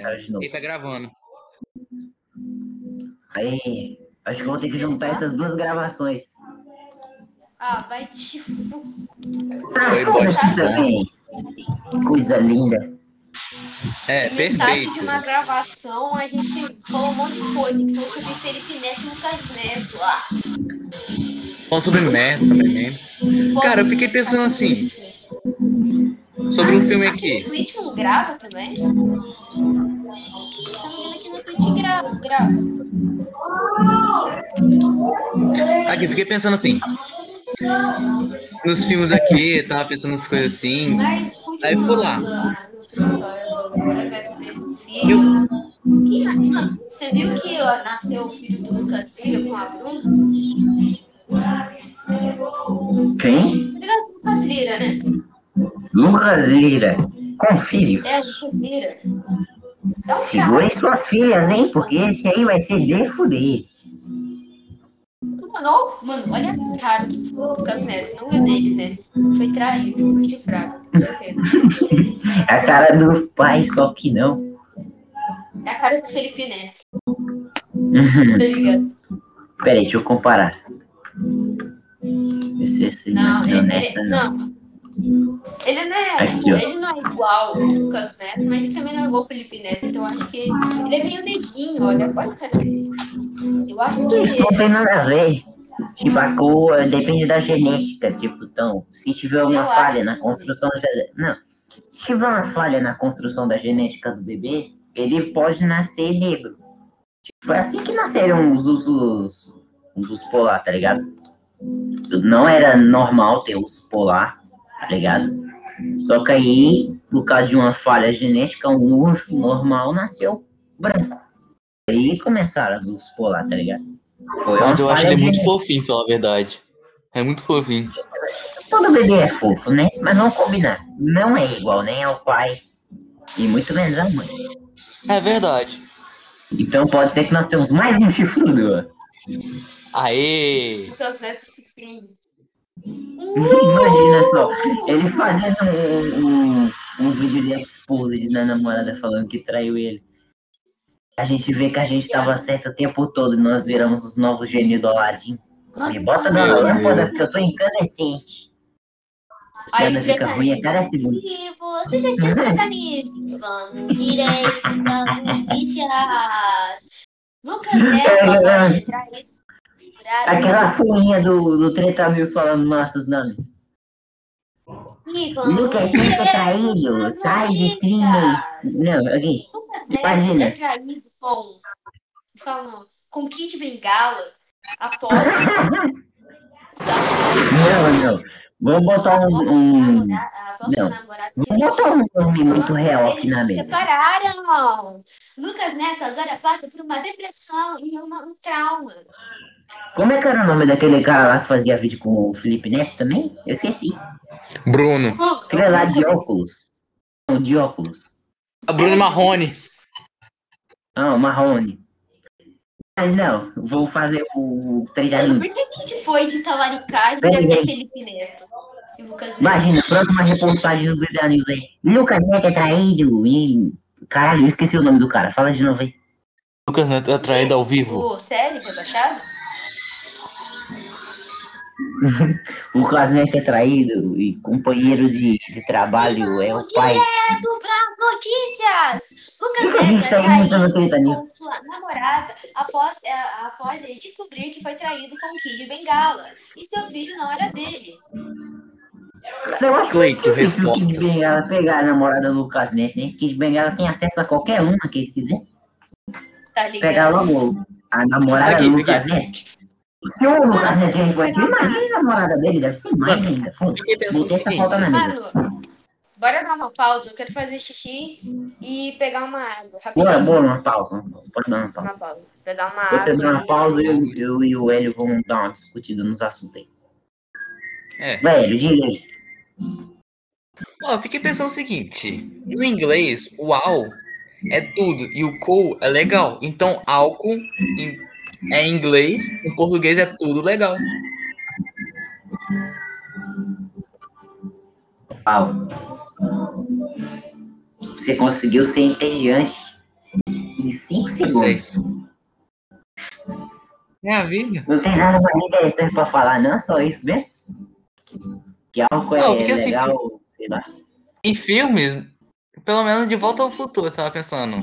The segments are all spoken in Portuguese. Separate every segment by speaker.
Speaker 1: Cara de novo.
Speaker 2: Ele tá gravando.
Speaker 1: Aí, acho que vou ter que juntar essas duas gravações.
Speaker 3: Ah, vai te.
Speaker 1: Ah,
Speaker 2: Foi
Speaker 1: foda-se
Speaker 3: bom.
Speaker 1: também. Coisa linda.
Speaker 2: É,
Speaker 3: Metade
Speaker 2: perfeito.
Speaker 3: de uma gravação, a gente falou um monte de coisa. Gente falou sobre Felipe Neto e Lucas Neto. Ah,
Speaker 2: Falando sobre merda também, né? Cara, eu fiquei pensando assim. Sobre um filme aqui.
Speaker 3: Twitch não grava também? Tá me vendo aqui no Twitch grava, grava.
Speaker 2: Aqui, eu fiquei pensando assim. Nos filmes aqui, tava pensando nas coisas assim.
Speaker 3: Mas
Speaker 2: Aí eu vou lá.
Speaker 3: continuando a nossa história do Lucas Neto teve um filho. Que- Você viu que nasceu o filho do Lucas Lira com a Bruna?
Speaker 1: Quem?
Speaker 3: Lucas Lira, né?
Speaker 1: Lucas Lira. Com filho.
Speaker 3: É, o Lucas Lira. É
Speaker 1: Segurem suas filhas, hein? Porque esse aí vai ser de fuder.
Speaker 3: Mano, mano, olha a cara do Lucas Neto. Não é dele, né? Foi traído, foi. Com certeza.
Speaker 1: É a cara do pai, só que não.
Speaker 3: É a cara do Felipe Neto,
Speaker 1: Uhum.
Speaker 3: tá ligado?
Speaker 1: Peraí, deixa eu comparar. Esse, esse
Speaker 3: Não,
Speaker 1: é honesta,
Speaker 3: ele,
Speaker 1: não.
Speaker 3: não. Ele não, é,
Speaker 1: Aqui,
Speaker 3: ele não é igual ao Lucas Neto, mas ele também não é igual ao Felipe Neto. Então eu acho que ele, ele é meio neguinho, olha. Olha a cara dele. Eu acho que
Speaker 1: Isso não tem nada a ver. Tipo, a cor depende da genética. Tipo, então, se tiver uma
Speaker 3: Eu
Speaker 1: falha na construção da Não. Se tiver uma falha na construção da genética do bebê, ele pode nascer negro. Tipo, foi assim que nasceram os ursos, os ursos polar, tá ligado? Não era normal ter urso polar, tá ligado? Só que aí, por causa de uma falha genética, um urso normal nasceu branco. Aí começaram as ursos polar, tá ligado? Foi uma
Speaker 2: Mas eu acho ele muito
Speaker 1: genética.
Speaker 2: fofinho, pela verdade. É muito fofinho.
Speaker 1: Todo bebê é fofo, né? Mas vamos combinar. Não é igual nem ao pai e muito menos à mãe.
Speaker 2: É verdade.
Speaker 1: Então pode ser que nós temos mais um chifrudo.
Speaker 2: Aê!
Speaker 3: Lucas Neto tem
Speaker 1: Imagina só, ele fazendo um, um, um vídeo de expose da namorada falando que traiu ele. A gente vê que a gente tava certo o tempo todo e nós viramos os novos gênios do Aladdin. Me bota na lâmpada porque eu tô incandescente.
Speaker 3: Aí
Speaker 1: Piada fica ruim a cada
Speaker 3: Netflix.
Speaker 1: segundo.
Speaker 3: E você já está tratamento. Vamos direito para notícias. Lucas Neto após ser traído.
Speaker 1: Aquela fuinha do, do Treta News falando nossos nomes. Lucas é
Speaker 3: direto
Speaker 1: traído, tais streamers. Não, aqui. Imagina.
Speaker 3: é traído com, falam, com Kid Bengala após.
Speaker 1: Não, não. Vamos botar um. um não. vamos botar um nome muito real aqui na mesa.
Speaker 3: separaram. Lucas Neto agora passa por uma depressão e uma- um trauma.
Speaker 1: Como é que era o nome daquele cara lá que fazia vídeo com o Felipe Neto também? Eu esqueci.
Speaker 2: Bruno.
Speaker 1: Aquele lá de óculos. Não, de óculos.
Speaker 2: A Bruno Marrone.
Speaker 1: Ah, o Marrone. Mas não, vou fazer o treinamento.
Speaker 3: por que a gente foi de talaricagem
Speaker 1: vem.
Speaker 3: Felipe Neto? E Lucas Neto.
Speaker 1: Imagina, próxima reportagem no Vida News aí. Lucas Neto é traído e. Caralho, eu esqueci o nome do cara. Fala de novo aí.
Speaker 2: Lucas Neto é traído ao vivo.
Speaker 3: O sério, rebaixado?
Speaker 1: O Lucas Neto é traído e companheiro de, de trabalho é o pai.
Speaker 3: Direto pras notícias! Lucas
Speaker 1: que
Speaker 3: Neto é traído com sua namorada após, é, após ele descobrir que foi traído com Kid Bengala. E seu filho não era dele.
Speaker 1: Eu acho que
Speaker 2: Cleito,
Speaker 1: é difícil o Kid. Bengala pegar a namorada do Lucas Neto, né? Kid Bengala tem acesso a qualquer uma que ele quiser.
Speaker 3: Tá ligado?
Speaker 1: Pegar logo a namorada
Speaker 2: Aqui,
Speaker 1: do Lucas
Speaker 2: aqui.
Speaker 1: Neto. Se o Lucas Neto infantil, imagina a namorada dele, deve ser mais ainda. Foda-se.
Speaker 2: Fiquei pensando
Speaker 1: Botei
Speaker 2: o
Speaker 1: essa
Speaker 2: seguinte.
Speaker 1: falta na mesa.
Speaker 3: Mano, bora dar uma pausa. Eu quero fazer xixi e pegar uma água.
Speaker 1: Boa, boa, uma pausa. Você pode dar uma pausa.
Speaker 3: Uma pausa. Pegar uma
Speaker 1: Você
Speaker 3: água.
Speaker 1: dá uma
Speaker 3: e-
Speaker 1: pausa, eu, eu e o Hélio vamos dar uma discutida nos assuntos aí.
Speaker 2: É.
Speaker 1: Vai, Hélio, diga aí.
Speaker 2: Eu fiquei pensando o seguinte: no inglês, o ao é tudo e o cool é legal. Então, álcool em- é em inglês, em português é tudo legal.
Speaker 1: Paulo. Você conseguiu ser entediante. Em 5
Speaker 2: sei.
Speaker 1: segundos.
Speaker 2: É a vida.
Speaker 1: Não tem nada mais interessante pra falar, não? Só isso mesmo? Que álcool é
Speaker 2: Não, porque assim,
Speaker 1: legal, sei lá.
Speaker 2: Em filmes, pelo menos de volta ao futuro, eu tava pensando.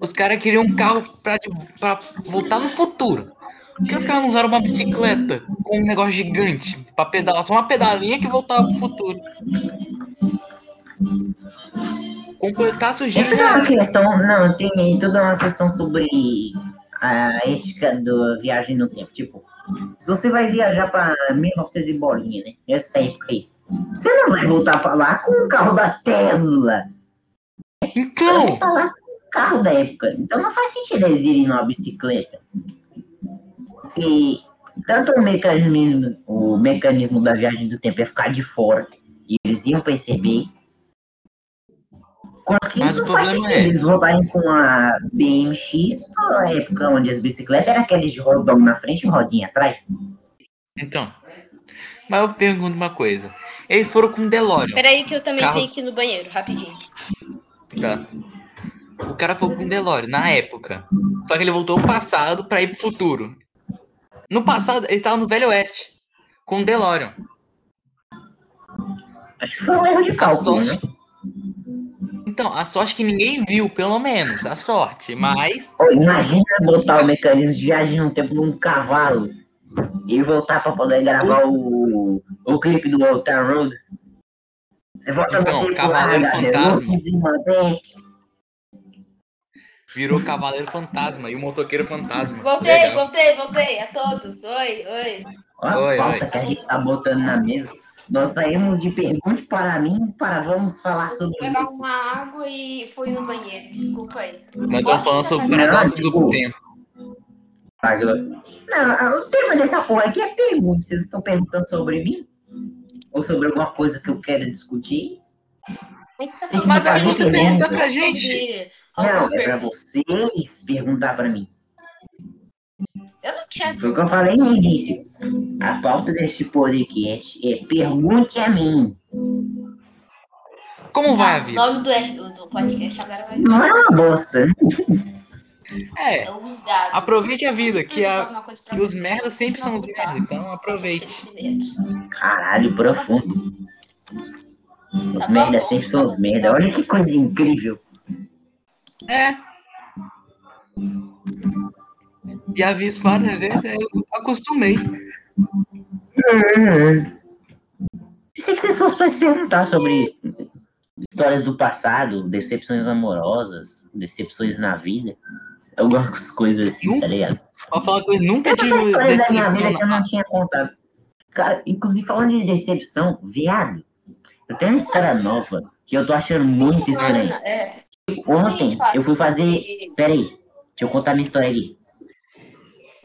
Speaker 2: Os caras queriam um carro pra, de- pra voltar no futuro. Por que os caras não usaram uma bicicleta com um negócio gigante pra pedalar? Só uma pedalinha que voltava pro futuro. Completasse o giro.
Speaker 1: Não é uma questão, não, tem tudo uma questão sobre a ética da viagem no tempo. Tipo, se você vai viajar pra 1900 e bolinha, né? Essa época aí. Você não vai voltar pra lá com o carro da Tesla.
Speaker 2: Então,
Speaker 1: tá lá com o carro da época. Então não faz sentido eles irem numa bicicleta. E tanto o mecanismo, o mecanismo da viagem do tempo ia ficar de fora. E eles iam perceber. Quanto que
Speaker 2: Mas
Speaker 1: não
Speaker 2: o
Speaker 1: faz
Speaker 2: problema
Speaker 1: sentido
Speaker 2: é-
Speaker 1: eles voltarem com a BMX na época onde as bicicletas eram aqueles de rodão na frente e rodinha atrás.
Speaker 2: então. Mas eu pergunto uma coisa. Eles foram com o DeLorean.
Speaker 3: Peraí que eu também
Speaker 2: Carro-
Speaker 3: tenho que ir no banheiro, rapidinho.
Speaker 2: O cara foi com o DeLorean na época. Só que ele voltou ao passado pra ir pro futuro. No passado, ele tava no Velho Oeste. Com o DeLorean.
Speaker 1: Acho que foi um erro de
Speaker 2: A
Speaker 1: cálculo, né?
Speaker 2: sorte. Então, a sorte que ninguém viu, pelo menos. A sorte. Mas.
Speaker 1: Imagina botar o mecanismo de viagem no tempo num cavalo e voltar pra poder gravar o, o clipe do Old Town Road. Você volta
Speaker 2: Então, Cavaleiro
Speaker 1: galera,
Speaker 2: Fantasma. Virou Cavaleiro Fantasma e o Motoqueiro Fantasma.
Speaker 3: Voltei,
Speaker 2: Legal.
Speaker 3: voltei, voltei. A todos. Oi, oi.
Speaker 1: Olha
Speaker 2: Oi,
Speaker 1: a pauta
Speaker 2: oi.
Speaker 1: que a gente tá botando na mesa. Nós saímos de pergunte para mim para vamos falar sobre
Speaker 3: pegar uma água e fui no banheiro. Desculpa aí.
Speaker 2: Mas estamos falando sobre o paradoxo do tempo.
Speaker 1: Não, o tema dessa porra aqui é pergunta. Vocês estão perguntando sobre mim? Ou sobre alguma coisa que eu quero discutir?
Speaker 3: Tem que
Speaker 2: Mas aí
Speaker 1: fazer
Speaker 2: você
Speaker 1: pergunta.
Speaker 2: pra gente.
Speaker 1: Não, é pra vocês perguntar pra mim.
Speaker 3: Eu não quero.
Speaker 1: Foi o que eu falei no início. A pauta deste podcast é pergunte a mim.
Speaker 2: Como vai a
Speaker 3: O
Speaker 2: vida?
Speaker 3: nome do, do, do podcast agora vai
Speaker 1: Não é uma bosta.
Speaker 2: É,
Speaker 3: É
Speaker 2: aproveite a vida, que, a,
Speaker 3: coisa pra
Speaker 2: que os merdas sempre são os
Speaker 3: Não,
Speaker 2: merdas. Então aproveite.
Speaker 1: Caralho, profundo. Os
Speaker 3: Tá bom,
Speaker 1: merda
Speaker 3: bom.
Speaker 1: sempre são os merda. Olha que coisa incrível.
Speaker 2: É. Já vi isso várias vezes, eu acostumei.
Speaker 1: Pensei que vocês fossem pra se perguntar sobre histórias do passado, decepções amorosas, decepções na vida. Algumas coisas assim, tá ligado?
Speaker 2: Pra falar coisa, nunca
Speaker 1: Tem
Speaker 2: tive
Speaker 1: tanta história da minha vida
Speaker 2: decepção.
Speaker 1: que eu não tinha contado. Cara, inclusive falando de decepção, viado, eu tenho uma história nova que eu tô achando muito estranha.
Speaker 3: É.
Speaker 1: Ontem eu fui fazer. Peraí, deixa eu contar minha história aqui.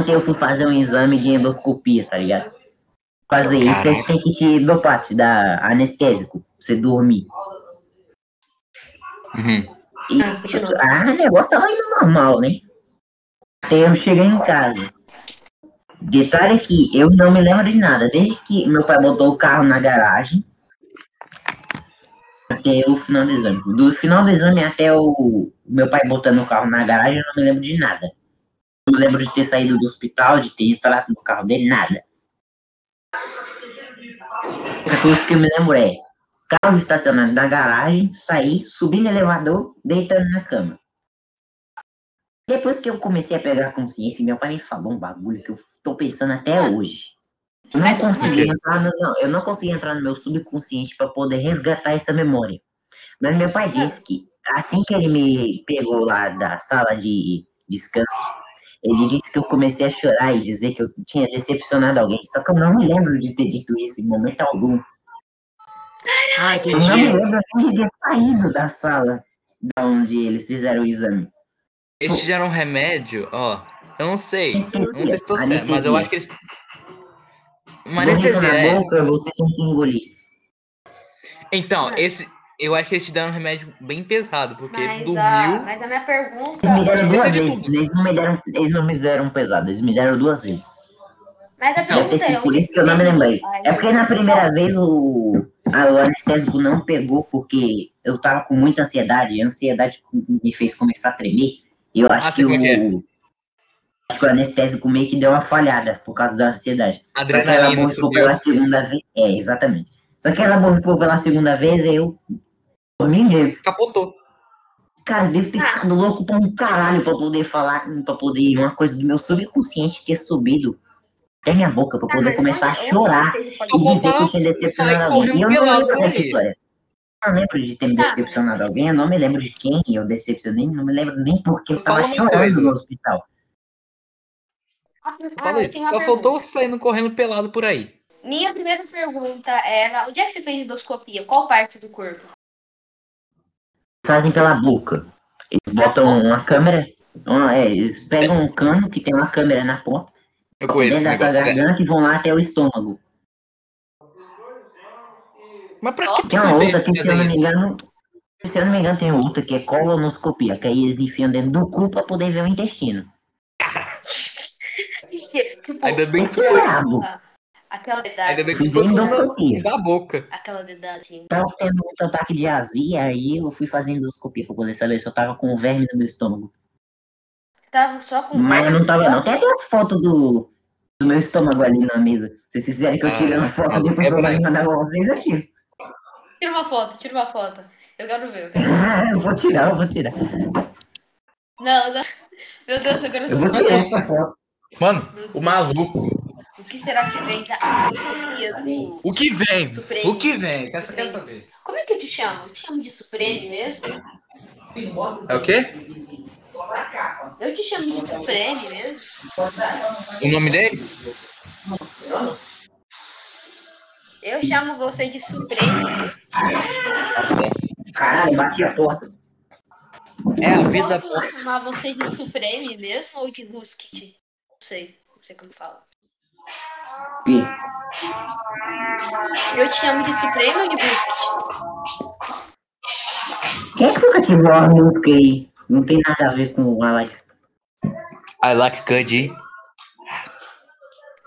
Speaker 1: Ontem eu fui fazer um exame de endoscopia, tá ligado? Fazer isso, eles têm que te dopar, te dar anestésico, pra você dormir.
Speaker 2: Uhum.
Speaker 1: E,
Speaker 3: Ah,
Speaker 1: ah, o negócio tava indo normal, né? Até eu cheguei em casa. Detalhe que eu não me lembro de nada. Desde que meu pai botou o carro na garagem até o final do exame. Do final do exame até o meu pai botando o carro na garagem, eu não me lembro de nada. Não me lembro de ter saído do hospital, de ter entrado no carro dele, nada. A única coisa que eu me lembro é carro estacionado na garagem, sair, subir no elevador, deitando na cama. Depois que eu comecei a pegar consciência, meu pai me falou um bagulho que eu tô pensando até hoje. Eu não consegui entrar no, não, eu não consegui entrar no meu subconsciente para poder resgatar essa memória. Mas meu pai disse que assim que ele me pegou lá da sala de descanso, ele disse que eu comecei a chorar e dizer que eu tinha decepcionado alguém. Só que eu não me lembro de ter dito isso em momento algum.
Speaker 2: Ah,
Speaker 1: Eu não me lembro nem de ter saído da sala da onde eles fizeram o exame.
Speaker 2: Eles fizeram um remédio, ó. Eu não sei. Não sei se tô certo, mas eu acho que eles. Uma anestesia,
Speaker 1: na
Speaker 2: é.
Speaker 1: boca, você tem que engolir.
Speaker 2: Então, esse. Eu acho que eles te deram um remédio bem pesado, porque
Speaker 3: Mas
Speaker 2: dormiu.
Speaker 3: a, mas a minha pergunta.
Speaker 1: Eles me deram duas vezes. Eles não me deram, eles não me fizeram pesado, eles me deram duas vezes.
Speaker 3: Mas a pergunta é.
Speaker 1: por isso que eu não me lembrei.
Speaker 3: Ai,
Speaker 1: É porque na primeira vez o, a- o anestésico não pegou porque eu tava com muita ansiedade. A ansiedade me fez começar a tremer. E eu acho
Speaker 2: Ah,
Speaker 1: que o.
Speaker 2: é que
Speaker 1: Acho que o anestésico meio que deu uma falhada por causa da ansiedade. Só que ela
Speaker 2: Adrenalina subiu.
Speaker 1: pela segunda vez. É, exatamente. Só que ela borrifou pela segunda vez e eu. Dormi mesmo.
Speaker 2: Capotou.
Speaker 1: Cara, eu devo ter
Speaker 3: Ah.
Speaker 1: ficado louco pra um caralho pra poder falar, pra poder uma coisa do meu subconsciente ter subido até minha boca, pra
Speaker 3: Ah,
Speaker 1: poder
Speaker 3: mas
Speaker 1: começar a chorar e dizer que eu tinha decepcionado alguém. E eu não lembro dessa história. Eu não lembro de ter me
Speaker 3: Tá,
Speaker 1: decepcionado alguém, eu não me lembro de quem eu decepcionei, não me lembro nem porque eu tava chorando no hospital.
Speaker 3: Ah,
Speaker 2: Só faltou saindo correndo pelado por aí.
Speaker 3: Minha primeira pergunta era: onde é que você fez endoscopia? Qual parte do corpo?
Speaker 1: Fazem pela boca. Eles botam uma câmera, uma- é, eles pegam um cano que tem uma câmera na ponta,
Speaker 2: Eu conheço esse negócio. é.
Speaker 1: garganta e vão lá até o estômago.
Speaker 2: Mas pra que
Speaker 1: Tem uma outra que, se eu não me engano, se eu não me engano, tem outra que é colonoscopia, que aí eles enfiam dentro do cu pra poder ver o intestino.
Speaker 2: Ainda bem que
Speaker 1: é brabo.
Speaker 3: aquela dedada.
Speaker 2: Ainda bem que foi
Speaker 1: endoscopia.
Speaker 2: da boca.
Speaker 3: Aquela dedada.
Speaker 1: Tava tendo muito ataque de azia, aí eu fui fazer endoscopia pra poder saber se eu tava com verme no meu estômago.
Speaker 3: Tava só com.
Speaker 1: Mas eu não tava, não. Tem até as fotos do, do meu estômago ali na mesa. Se vocês quiserem que eu tire
Speaker 2: Ah,
Speaker 1: uma foto
Speaker 2: é
Speaker 1: depois pra
Speaker 2: verdade.
Speaker 1: mandar pra vocês, eu tiro.
Speaker 3: Tira uma foto, tira uma foto. Eu quero ver. Eu quero...
Speaker 1: eu vou tirar, eu vou tirar.
Speaker 3: Não, não. Meu Deus, eu quero
Speaker 1: Eu vou
Speaker 3: ver.
Speaker 1: tirar essa foto.
Speaker 2: Mano, o maluco.
Speaker 3: O que será que vem da endoscopia do.
Speaker 2: O que vem?
Speaker 3: Supremo.
Speaker 2: O que vem? Quer, saber?
Speaker 3: Como é que eu te chamo? Eu te chamo de Supreme mesmo?
Speaker 2: É o quê?
Speaker 3: Eu te chamo de Supreme mesmo?
Speaker 2: O nome dele?
Speaker 3: Eu chamo você de Supreme?
Speaker 1: Caralho, bati a porta.
Speaker 2: É a vida.
Speaker 3: Posso chamar você de Supreme mesmo ou de Ruskit? Não sei. Não sei como fala.
Speaker 1: Sim.
Speaker 3: Eu te chamo de Supreme ou de Ruskit?
Speaker 1: Quem é que foi que ativou a música aí? Não tem nada a ver com o Alec.
Speaker 2: I like Cuddy.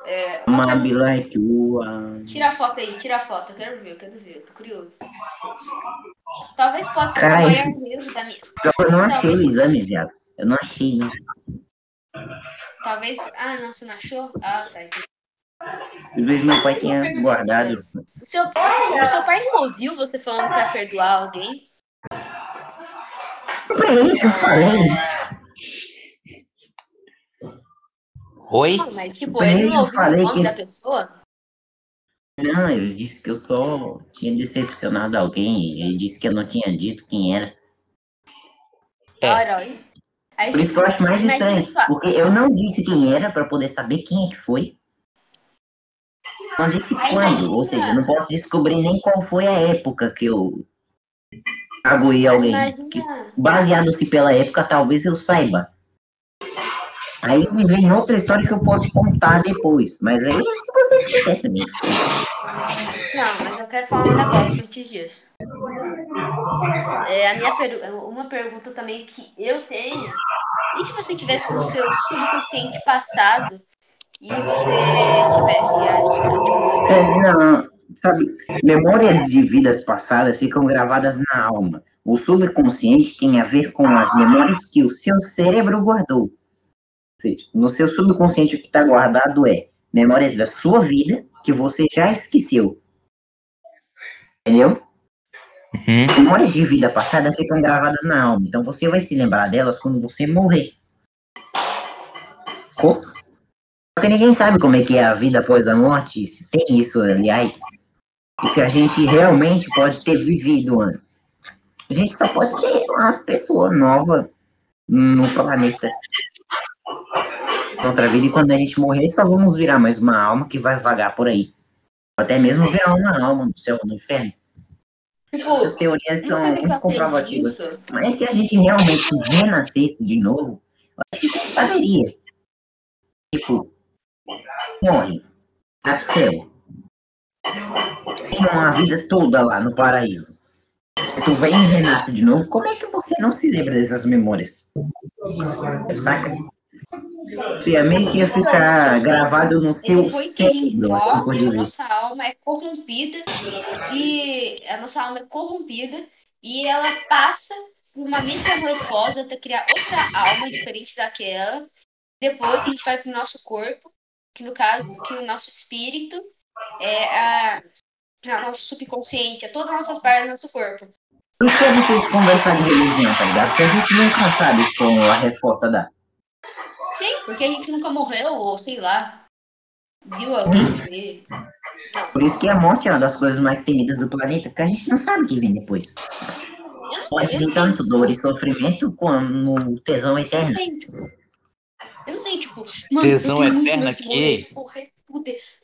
Speaker 3: É, pergunta.
Speaker 1: like you. ah.
Speaker 3: Tira a foto aí, tira a foto. Eu quero ver, eu quero ver. Eu tô curioso. Talvez possa ser o maior erro da minha.
Speaker 1: Eu não achei o exame, viado. Eu não achei, não.
Speaker 3: Talvez. Ah, não, você não achou? Ah, tá. entendi.
Speaker 1: Eu vejo meu pai tinha guardado.
Speaker 3: O seu, o seu pai não ouviu você falando pra perdoar alguém?
Speaker 1: Peraí que eu falei.
Speaker 2: Oi?
Speaker 3: Não, mas tipo, ele
Speaker 1: ele
Speaker 3: não ouviu o nome
Speaker 1: que-
Speaker 3: da pessoa?
Speaker 1: Não, eu disse que eu só tinha decepcionado alguém. Ele disse que eu não tinha dito quem era.
Speaker 2: É.
Speaker 1: Por isso
Speaker 3: tipo,
Speaker 1: que eu acho mais estranho. Porque eu não disse quem era pra poder saber quem é que foi. Não disse quando. Ou seja, eu não posso descobrir nem qual foi a época que eu aguei alguém. Que. Baseado-se pela época, talvez eu saiba. Aí me vem outra história que eu posso contar depois. Mas aí, se vocês quiserem também.
Speaker 3: Não, mas eu quero falar um negócio antes disso. É, a minha. Uma pergunta também que eu tenho. E se você tivesse no seu subconsciente passado e você tivesse a,
Speaker 1: É, não, sabe, memórias de vidas passadas ficam gravadas na alma. O subconsciente tem a ver com as memórias que o seu cérebro guardou. Ou seja, no seu subconsciente o que está guardado é memórias da sua vida que você já esqueceu. Entendeu?
Speaker 2: Uhum.
Speaker 1: Memórias de vida passada ficam gravadas na alma. Então você vai se lembrar delas quando você morrer. Co- Porque ninguém sabe como é que é a vida após a morte, se tem isso, aliás. E se a gente realmente pode ter vivido antes. A gente só pode ser uma pessoa nova no planeta. Outra vida, e quando a gente morrer, só vamos virar mais uma alma que vai vagar por aí. Até mesmo virar uma alma no céu, no inferno.
Speaker 3: tipo,
Speaker 1: Essas teorias são muito comprovativas. Mas se a gente realmente renascesse de novo, eu acho que a gente saberia. Tipo, morre, vai pro céu. Uma vida toda lá no paraíso. Tu vem e renasce de novo, como é que você não se lembra dessas memórias? Saca? Você é meio que ia ficar gravado no seu cérebro, assim por
Speaker 3: a nossa alma é corrompida e a nossa alma é corrompida e ela passa uma metamorfose até criar outra alma diferente daquela. Depois a gente vai pro nosso corpo, que no caso, que o nosso espírito é a, a nosso subconsciente, é todas as nossas partes do nosso corpo.
Speaker 1: Por que vocês conversam de religião, tá ligado? Porque a gente nunca sabe como a resposta dá.
Speaker 3: Sim, porque a gente nunca morreu, ou sei lá, viu alguém
Speaker 1: Por isso que a morte é uma das coisas mais temidas do planeta, porque a gente não sabe o que vem depois. Pode vir tanto dor e sofrimento como tesão eterno.
Speaker 3: tipo, eu não tenho, tipo, mano,
Speaker 2: Tesão eterna que-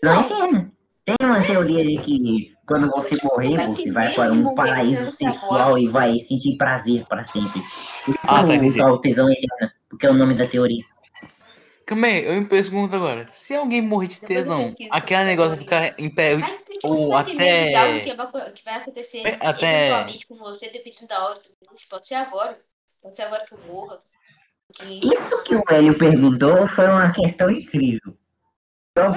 Speaker 1: Não, eterno. Tem uma teoria de que quando você morrer, você vai para um paraíso sexual e vai sentir prazer para sempre. Isso
Speaker 2: Ah, tá,
Speaker 1: o
Speaker 2: entendi.
Speaker 1: tal tesão eterno, porque é o nome da teoria.
Speaker 2: Calma aí, eu me pergunto agora. Se alguém morrer de tesão, aquele negócio vai ficar em pé. Ou até-
Speaker 3: que vai, que vai acontecer
Speaker 2: É, até-
Speaker 3: eventualmente com você, dependendo da hora do minuto? Pode ser agora. Pode ser agora que eu morra.
Speaker 1: Isso que o Hélio perguntou foi uma questão incrível.
Speaker 3: Eu não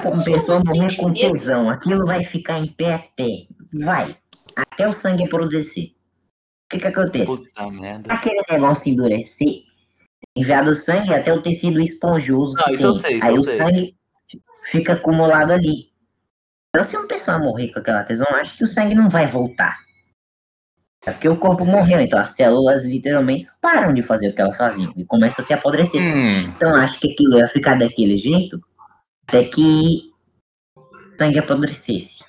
Speaker 1: uma tesão, aquilo vai ficar em até. Vai. Até o sangue produzir. O que que acontece?
Speaker 2: Puta merda.
Speaker 1: Aquele negócio endurecer, enviar do sangue até o tecido esponjoso.
Speaker 2: Não, isso eu sei, isso
Speaker 1: Aí
Speaker 2: eu
Speaker 1: o
Speaker 2: sei.
Speaker 1: sangue fica acumulado ali. Então, se uma pessoa morrer com aquela tesão, acho que o sangue não vai voltar. É porque o corpo morreu, então as células literalmente param de fazer o que elas faziam e começam a se apodrecer.
Speaker 2: Hum,
Speaker 1: Então acho que aquilo ia ficar daquele jeito até que o sangue apodrecesse.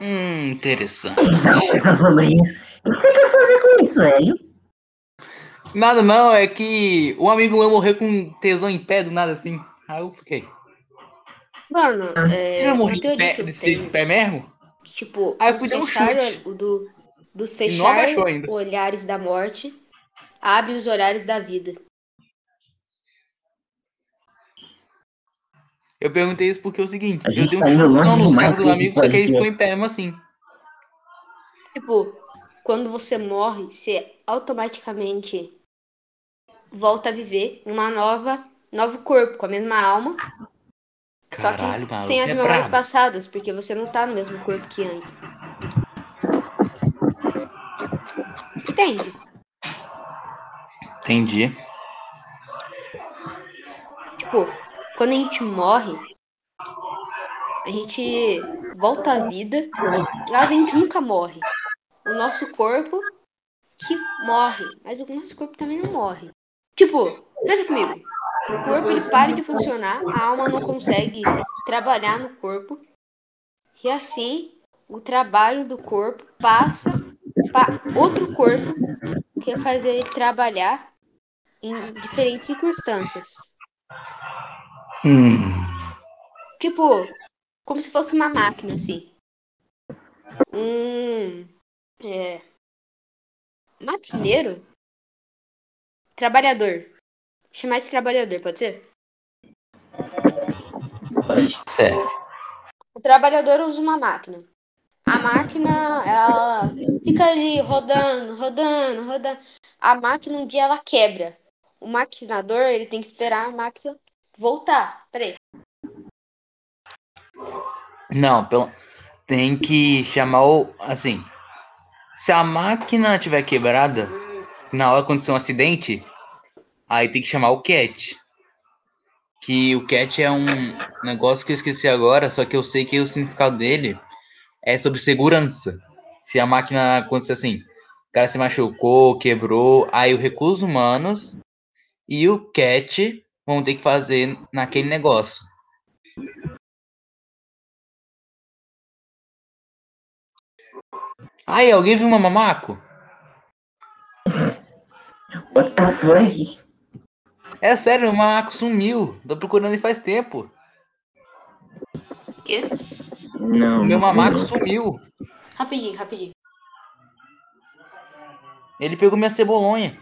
Speaker 2: hum, interessante.
Speaker 1: Não, pensa sobre isso. O que você quer fazer com isso, velho?
Speaker 2: Nada não, é que um amigo meu morreu com tesão em pé do nada assim. Aí eu fiquei.
Speaker 3: Mano, é,
Speaker 2: eu morri de pé, desse de
Speaker 3: tenho,
Speaker 2: pé mesmo?
Speaker 3: que, tipo,
Speaker 2: Aí eu fui dar um
Speaker 3: fechar,
Speaker 2: chute.
Speaker 3: o do, dos fechar olhares da morte abre os olhares da vida.
Speaker 2: Eu perguntei isso porque é o seguinte, eu dei um
Speaker 1: tá
Speaker 2: chutão no cérebro do amigo, só que ele ficou em pé mesmo assim.
Speaker 3: Tipo, quando você morre, você automaticamente volta a viver em uma nova, novo corpo, com a mesma alma, só
Speaker 2: Caralho,
Speaker 3: que
Speaker 2: maluco,
Speaker 3: sem as
Speaker 2: é
Speaker 3: memórias passadas, porque você não tá no mesmo corpo que antes. Entende?
Speaker 2: Entendi.
Speaker 3: Tipo, quando a gente morre, a gente volta à vida, mas a gente nunca morre. O nosso corpo que morre, mas o nosso corpo também não morre. Tipo, pensa comigo. O corpo ele para de funcionar, a alma não consegue trabalhar no corpo. E assim, o trabalho do corpo passa para outro corpo que faz ele trabalhar em diferentes circunstâncias.
Speaker 2: Hum.
Speaker 3: Tipo, como se fosse uma máquina, assim. Um. É. Maquineiro? Trabalhador. Chamar esse trabalhador, pode ser?
Speaker 2: Certo.
Speaker 3: O trabalhador usa uma máquina. A máquina, ela fica ali rodando, rodando, rodando. A máquina um dia ela quebra. O maquinador, ele tem que esperar a máquina voltar. Peraí.
Speaker 2: Não, pelo... tem que chamar o. Assim. Se a máquina tiver quebrada, na hora acontecer um acidente, aí tem que chamar o CAT. Que o CAT é um negócio que eu esqueci agora, só que eu sei que o significado dele é sobre segurança. Se a máquina acontecer assim, o cara se machucou, quebrou, aí o recursos humanos e o CAT vão ter que fazer naquele negócio. Aí, alguém viu uma mamaco?
Speaker 1: What the fuck?
Speaker 2: É sério, o mamaco sumiu. Tô procurando ele faz tempo.
Speaker 3: Quê?
Speaker 1: Não.
Speaker 2: O meu mamaco
Speaker 1: não.
Speaker 2: sumiu.
Speaker 3: Rapidinho, rapidinho.
Speaker 2: Ele pegou minha cebolonha.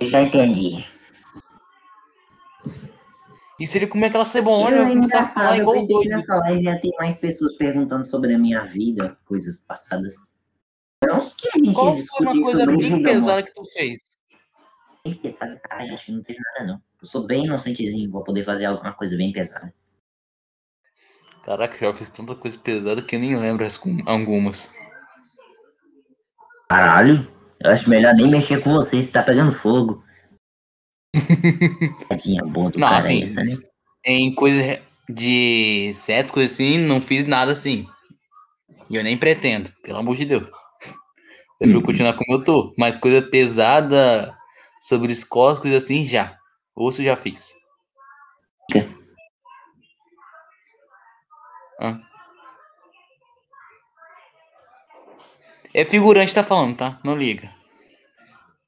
Speaker 1: Já entendi.
Speaker 2: E se ele comer aquela cebolonha,
Speaker 1: Eu,
Speaker 2: vai
Speaker 1: é engraçado,
Speaker 2: falar
Speaker 1: eu pensei
Speaker 2: doido.
Speaker 1: nessa live ia ter mais pessoas perguntando sobre a minha vida, coisas passadas. Não que a gente
Speaker 2: Qual foi uma coisa bem pesada que tu fez?
Speaker 1: Bem pesada, cara, acho que não teve nada não. Eu sou bem inocentezinho, vou poder fazer alguma coisa bem pesada.
Speaker 2: Caraca, já fiz tanta coisa pesada que eu nem lembro as com- algumas.
Speaker 1: Caralho, eu acho melhor nem mexer com você, você tá pegando fogo. Tadinha boa do
Speaker 2: Não,
Speaker 1: cara
Speaker 2: assim,
Speaker 1: essa, né?
Speaker 2: em coisa de sexo, coisa assim, não fiz nada assim. E eu nem pretendo, pelo amor de Deus. Prefiro continuar como eu tô. Mas coisa pesada sobre escolas, coisas assim, já. Osso já fiz.
Speaker 1: Quê?
Speaker 2: É figurante tá falando, tá? Não liga.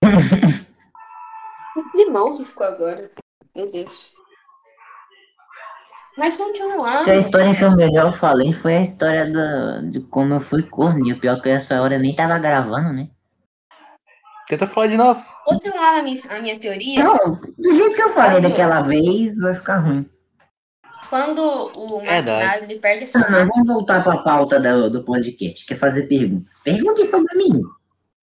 Speaker 3: Que climão que ficou agora. Meu Deus. Mas continuando.
Speaker 1: Acho que a história que eu melhor falei foi a história da, de como eu fui corno. O pior é que essa hora eu nem tava gravando, né?
Speaker 2: Tenta falar de novo.
Speaker 3: Continuando a minha, a minha teoria,
Speaker 1: Não, do jeito que eu falei daquela vez, vai ficar ruim.
Speaker 3: Quando o
Speaker 2: Verdade.
Speaker 3: maquinário ele perde a sua
Speaker 1: Ah, mas vamos voltar pra pauta do, do podcast, que é fazer perguntas. Pergunte sobre mim.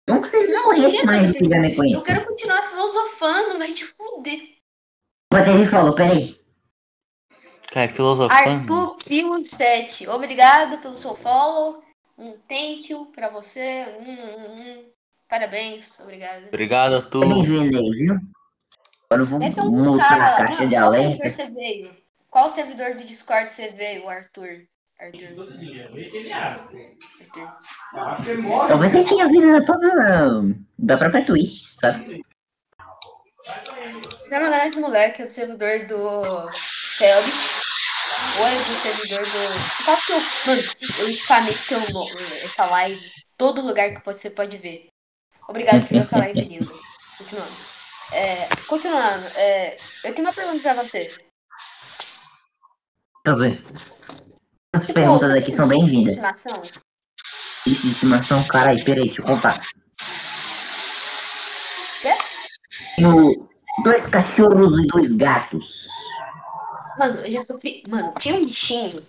Speaker 1: Não que vocês
Speaker 3: Não,
Speaker 1: conhecem mais do que já me
Speaker 3: Eu
Speaker 1: conhecem.
Speaker 3: quero continuar filosofando, vai te fuder.
Speaker 1: O Bateria falou, peraí.
Speaker 2: Cara, filosofando.
Speaker 3: Arthur Pio 7. Obrigado pelo seu follow. Um thank you pra você. Hum, hum, hum. Parabéns, obrigado.
Speaker 2: Obrigado a.
Speaker 1: Tá bem-vindo aí, viu? Agora eu
Speaker 3: ser um dos
Speaker 1: mostrar a
Speaker 3: caras.
Speaker 1: caixa de alerta.
Speaker 3: Qual servidor do Discord você veio, Arthur? Arthur. Arthur.
Speaker 1: Talvez ele tenha vindo da própria, da própria Twitch, sabe?
Speaker 3: Já mandaram esse moleque é do servidor do Selbit. Ou é do servidor do. Quase que eu. Mano, eu spamei teu essa live. Todo lugar que você pode ver. Obrigado por essa live linda. Continuando. É, continuando, é, eu tenho uma pergunta pra você.
Speaker 1: Eu ver. As
Speaker 3: Tipo,
Speaker 1: perguntas aqui são
Speaker 3: bicho de
Speaker 1: bem-vindas.
Speaker 3: estimação?
Speaker 1: Bicho de estimação, caralho, peraí, deixa eu contar.
Speaker 3: Quê?
Speaker 1: Tenho dois cachorros e dois gatos.
Speaker 3: Mano, eu já sofri. Mano, tinha um bichinho.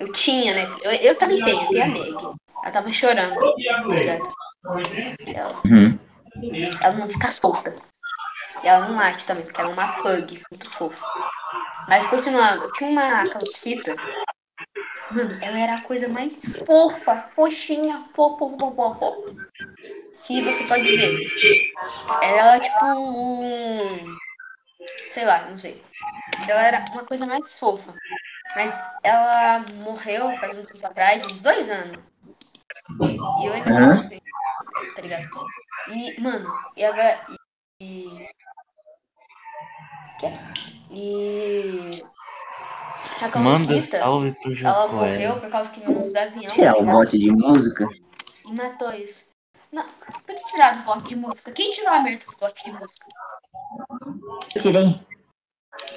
Speaker 3: Eu tinha, né? Eu, eu também tenho, eu tenho a Meg. Ela tava chorando, tá ligado? Ela,
Speaker 1: Uhum.
Speaker 3: ela não fica solta. E ela não late também, porque ela é uma pug muito fofa. Mas continuando, tinha uma calopsita. Mano, ela era a coisa mais fofa, fofinha, fofa, fofa, fofa. Que você pode ver. Ela era tipo um. Sei lá, não sei. Ela era uma coisa mais fofa. Mas ela morreu faz um tempo atrás, uns dois anos. E eu ainda tenho respeito, tá ligado? E, mano, e agora. E. Que? E. A
Speaker 2: Manda salve pro
Speaker 3: ela
Speaker 2: Jocoé.
Speaker 3: morreu por causa que vinha uns aviões
Speaker 1: Tirar
Speaker 3: tá
Speaker 1: o bote de música.
Speaker 3: e matou isso. Não, por que tiraram o bote de música? Quem tirou a merda do bote de música?
Speaker 1: Eu tirei.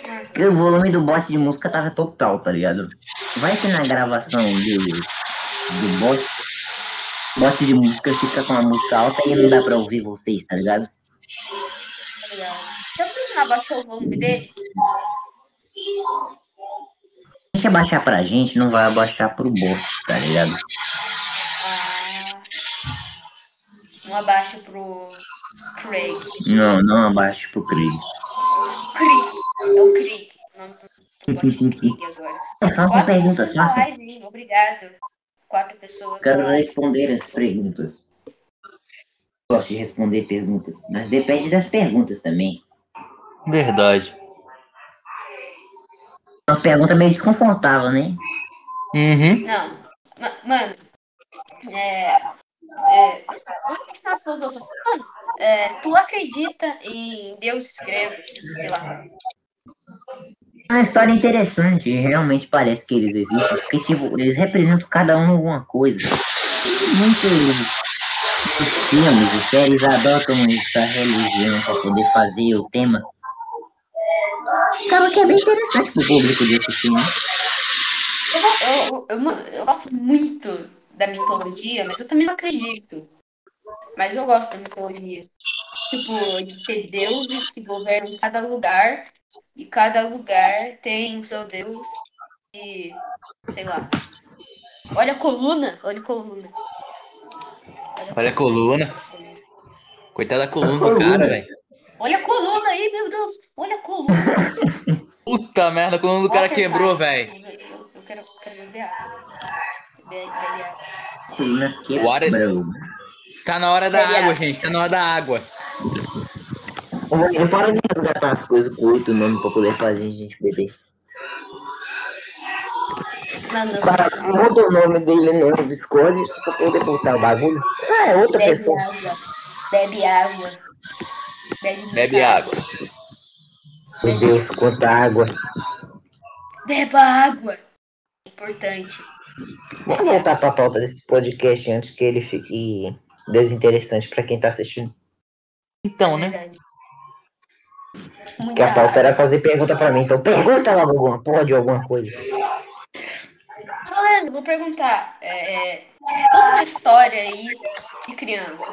Speaker 3: Ah,
Speaker 1: Porque o volume do bote de música tava total, tá ligado? Vai que na gravação do, do bot, bote de música fica com a música alta e não dá pra ouvir vocês, tá ligado?
Speaker 3: Baixar o volume dele,
Speaker 1: Deixa abaixar pra gente, não vai abaixar pro bot, tá ligado?
Speaker 3: ah, não abaixa pro Craig.
Speaker 1: Não, não abaixa pro Craig.
Speaker 3: Krieg. É o Krieg. O nome do do bot de Krieg agora.
Speaker 1: Faça perguntas,
Speaker 3: na
Speaker 1: faça.
Speaker 3: live? Obrigado. Quatro pessoas.
Speaker 1: Quero responder as perguntas. Gosto de responder perguntas, mas depende das perguntas também.
Speaker 2: Verdade.
Speaker 1: Uma pergunta meio desconfortável, né?
Speaker 2: Uhum.
Speaker 3: Não. Ma- Mano. É. é. Mano, é, tu acredita em deuses gregos? Sei lá.
Speaker 1: É uma história interessante, realmente parece que eles existem, porque tipo, eles representam cada um alguma coisa. Muitos, muitos filmes e séries adotam essa religião para poder fazer o tema. Acaba que é bem interessante pro público de assistir, né?
Speaker 3: Eu, eu, eu, eu, gosto muito da mitologia, mas eu também não acredito. Mas eu gosto da mitologia. Tipo, de ter deuses que governam cada lugar. E cada lugar tem o seu deus. E. sei lá. Olha a coluna. Olha a coluna.
Speaker 2: Olha a coluna. Coitada da coluna do
Speaker 1: coluna.
Speaker 2: cara, velho.
Speaker 3: Olha a coluna aí, meu Deus. Olha a coluna.
Speaker 2: Puta merda, a coluna do cara quebrou, velho.
Speaker 3: Eu, eu quero, quero beber água. Beber, beber água.
Speaker 1: Coluna quebrou.
Speaker 2: Tá na hora da
Speaker 3: Bebe
Speaker 2: água,
Speaker 3: água.
Speaker 2: gente. Tá na hora da água.
Speaker 1: Não para de resgatar as coisas com oito nomes pra poder fazer a gente beber.
Speaker 3: Mano,
Speaker 1: Cara, muda o nome dele no Discord só pra poder botar o bagulho. Ah, é outra
Speaker 3: bebe
Speaker 1: pessoa.
Speaker 3: água. Bebe água. Bebe, muita
Speaker 2: Bebe água.
Speaker 1: Meu Deus, quanta água.
Speaker 3: Beba água. Importante.
Speaker 1: Vamos voltar pra pauta desse podcast antes que ele fique desinteressante pra quem tá assistindo.
Speaker 2: Então, né?
Speaker 3: Verdade.
Speaker 1: Que
Speaker 3: Muita
Speaker 1: a pauta
Speaker 3: água.
Speaker 1: era fazer pergunta pra mim. Então pergunta logo alguma porra de alguma coisa.
Speaker 3: Falando, vou perguntar. É, é, conta uma história aí de criança.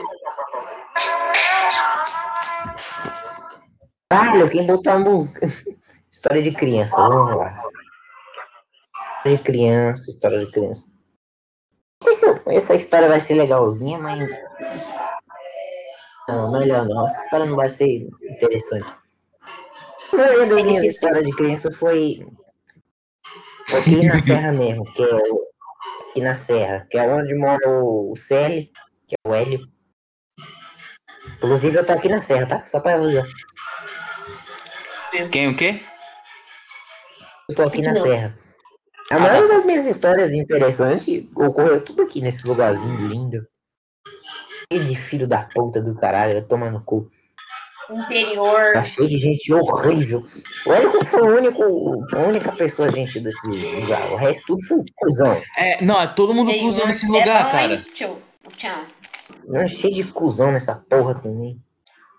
Speaker 1: Caralho, quem botou a música? História de criança, vamos lá. História de criança, história de criança. Não sei se essa história vai ser legalzinha, mas. Não, melhor não. Essa história não vai ser interessante. A maioria das minhas histórias de criança foi. aqui na Serra mesmo, que é o- aqui na Serra, que é onde mora o Célio, que é o Hélio. Inclusive eu tô aqui na Serra, tá? Só pra avisar.
Speaker 2: Quem o quê?
Speaker 1: Eu tô aqui na
Speaker 3: Não.
Speaker 1: Serra. A
Speaker 2: Ah,
Speaker 1: maioria das minhas histórias interessantes ocorreu tudo aqui nesse lugarzinho lindo. Cheio de filho da puta do caralho, toma no cu.
Speaker 3: Interior.
Speaker 1: Tá cheio de gente horrível. O Érico foi o único, a única pessoa gente desse lugar. O resto tudo foi cuzão.
Speaker 2: É, não, é todo mundo
Speaker 3: interior
Speaker 2: cruzando esse
Speaker 3: é
Speaker 2: lugar,
Speaker 3: bom,
Speaker 2: cara.
Speaker 3: Tchau.
Speaker 1: Não é cheio de cuzão nessa porra também.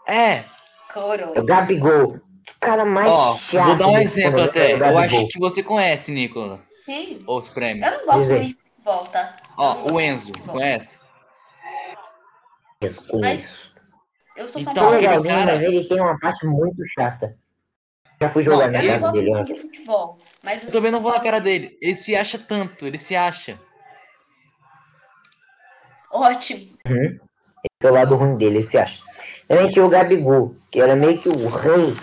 Speaker 2: É,
Speaker 1: É o
Speaker 3: Coro.
Speaker 1: Gabigol. O cara mais
Speaker 2: ó,
Speaker 1: chato.
Speaker 2: vou dar um exemplo até.
Speaker 1: é o
Speaker 2: Eu acho que você conhece, Nicola.
Speaker 3: Sim.
Speaker 2: Os prêmios.
Speaker 3: Eu não gosto
Speaker 1: Diz
Speaker 3: de? Eu
Speaker 2: Ó, o Enzo, conhece?
Speaker 1: Eu conheço.
Speaker 3: Eu sou São
Speaker 2: Então,
Speaker 3: Paulo.
Speaker 2: aquele
Speaker 1: legalzinho,
Speaker 2: cara-
Speaker 1: mas ele tem uma parte muito chata. Já fui
Speaker 2: Não,
Speaker 1: jogar na
Speaker 3: Eu não
Speaker 1: casa
Speaker 3: gosto
Speaker 1: dele ontem.
Speaker 3: de futebol. Mas
Speaker 2: Eu
Speaker 3: eu
Speaker 2: também não vou na
Speaker 3: São
Speaker 2: cara dele. Ele se acha tanto, ele se acha.
Speaker 3: Ótimo.
Speaker 1: Esse é o lado ruim dele, você acha? Também tinha o Gabigol, que era meio que o rei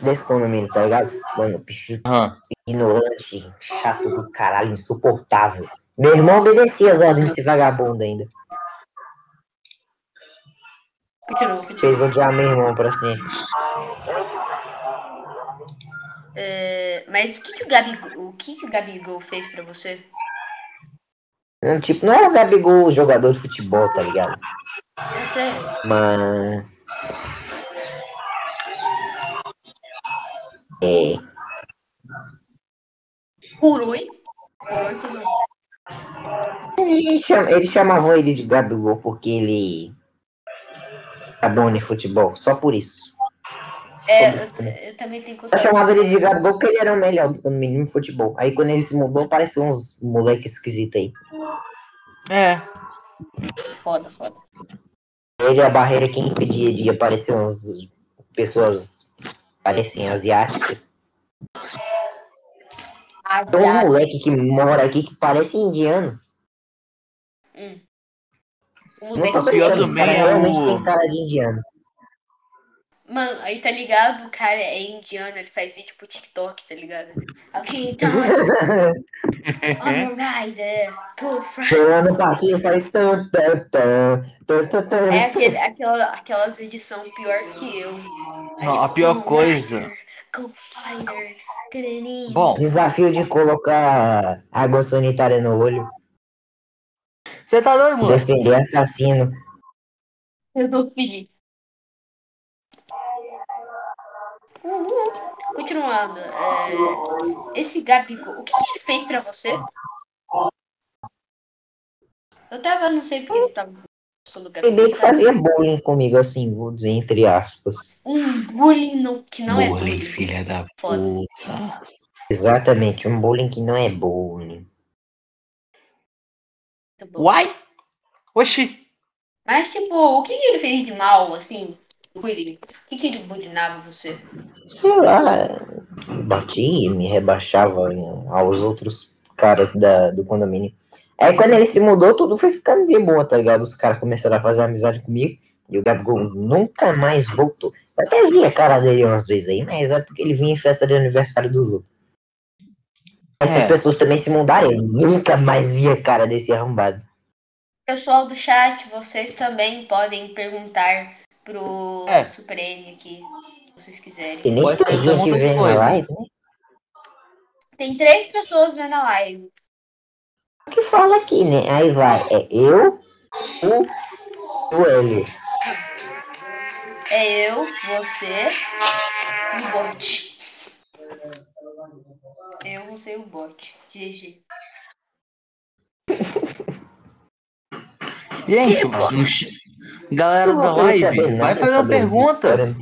Speaker 1: desse condomínio, tá ligado? Mano, bicho
Speaker 2: Aham.
Speaker 1: ignorante, chato do caralho, insuportável. Meu irmão obedecia as ordens desse vagabundo ainda.
Speaker 3: Continua.
Speaker 1: Fez odiar meu irmão pra.
Speaker 3: É, mas o que, que o Gabigol, o que, que o Gabigol fez pra você?
Speaker 1: Não, Tipo, não é o Gabigol jogador de futebol, tá ligado?
Speaker 3: É sério.
Speaker 1: Mas. É.
Speaker 3: Curui?
Speaker 1: Eles chamavam ele de Gabigol porque ele. É em futebol, só por isso.
Speaker 3: É, eu, eu também tenho
Speaker 1: Só
Speaker 3: contato.
Speaker 1: chamava ele de Gabigol porque ele era o melhor do menino futebol. Aí quando ele se mudou, parecia uns moleque esquisito aí.
Speaker 2: É.
Speaker 3: Foda, foda.
Speaker 1: Ele é a barreira que impedia de aparecer umas pessoas parecem asiáticas. Tem um moleque que mora aqui que parece indiano.
Speaker 3: Hum. O
Speaker 1: Não
Speaker 2: O pior
Speaker 1: brincando, esse
Speaker 2: também
Speaker 1: cara
Speaker 2: é
Speaker 1: realmente
Speaker 2: o-
Speaker 1: tem cara de indiano.
Speaker 3: Mano, aí tá ligado? O cara é indiano, ele faz vídeo pro TikTok, tá ligado? Ok, então. Alright, é. Good Friday.
Speaker 1: Chegando no parquinho faz tan, tan, tan, tan, tan, tan.
Speaker 3: É aquele, aquela, aquelas edição pior que eu.
Speaker 2: Não, a pior coisa. Bom,
Speaker 1: Desafio de colocar água sanitária no olho.
Speaker 2: Você tá doido, moleque?
Speaker 1: Defender assassino.
Speaker 3: Felipe. Uhul. Continuando. é, esse Gabigol, o que, que ele fez pra você? Eu até agora não sei porque você tava falando do
Speaker 1: Ele meio que fazia bullying comigo, assim, vou dizer entre aspas.
Speaker 3: Um bullying não- que não é
Speaker 2: Bullying,
Speaker 3: bullying.
Speaker 2: filha da
Speaker 3: Foda.
Speaker 2: puta.
Speaker 1: Exatamente, um bullying que não é bullying.
Speaker 3: Muito bom.
Speaker 2: Uai? Oxi.
Speaker 3: Mas, tipo, o que, que ele fez de mal, assim? Bullying. O que, que ele bullyingava você?
Speaker 1: Sei lá, batia, me rebaixava em- aos outros caras da, do condomínio. Aí quando ele se mudou, tudo foi ficando de boa, tá ligado? Os caras começaram a fazer amizade comigo e o Gabigol nunca mais voltou. Eu até vi a cara dele umas vezes aí, mas é porque ele vinha em festa de aniversário dos outros. Essas
Speaker 2: É.
Speaker 1: pessoas também se mudaram, eu nunca mais vi a cara desse arrombado.
Speaker 3: Pessoal do chat, vocês também podem perguntar pro
Speaker 2: É.
Speaker 3: Supreme aqui, se vocês quiserem.
Speaker 1: E nem
Speaker 2: Pode
Speaker 1: tem
Speaker 2: perguntar um
Speaker 1: gente vendo a live, né?
Speaker 3: Tem três pessoas vendo a live.
Speaker 1: O que fala aqui, né? Aí vai, é eu, o, o Hélio.
Speaker 3: É eu, você e o bot. Eu, e o bot. GG.
Speaker 2: Gente, ch- galera da
Speaker 1: saber
Speaker 2: live, vai
Speaker 1: nada sobre
Speaker 2: perguntas.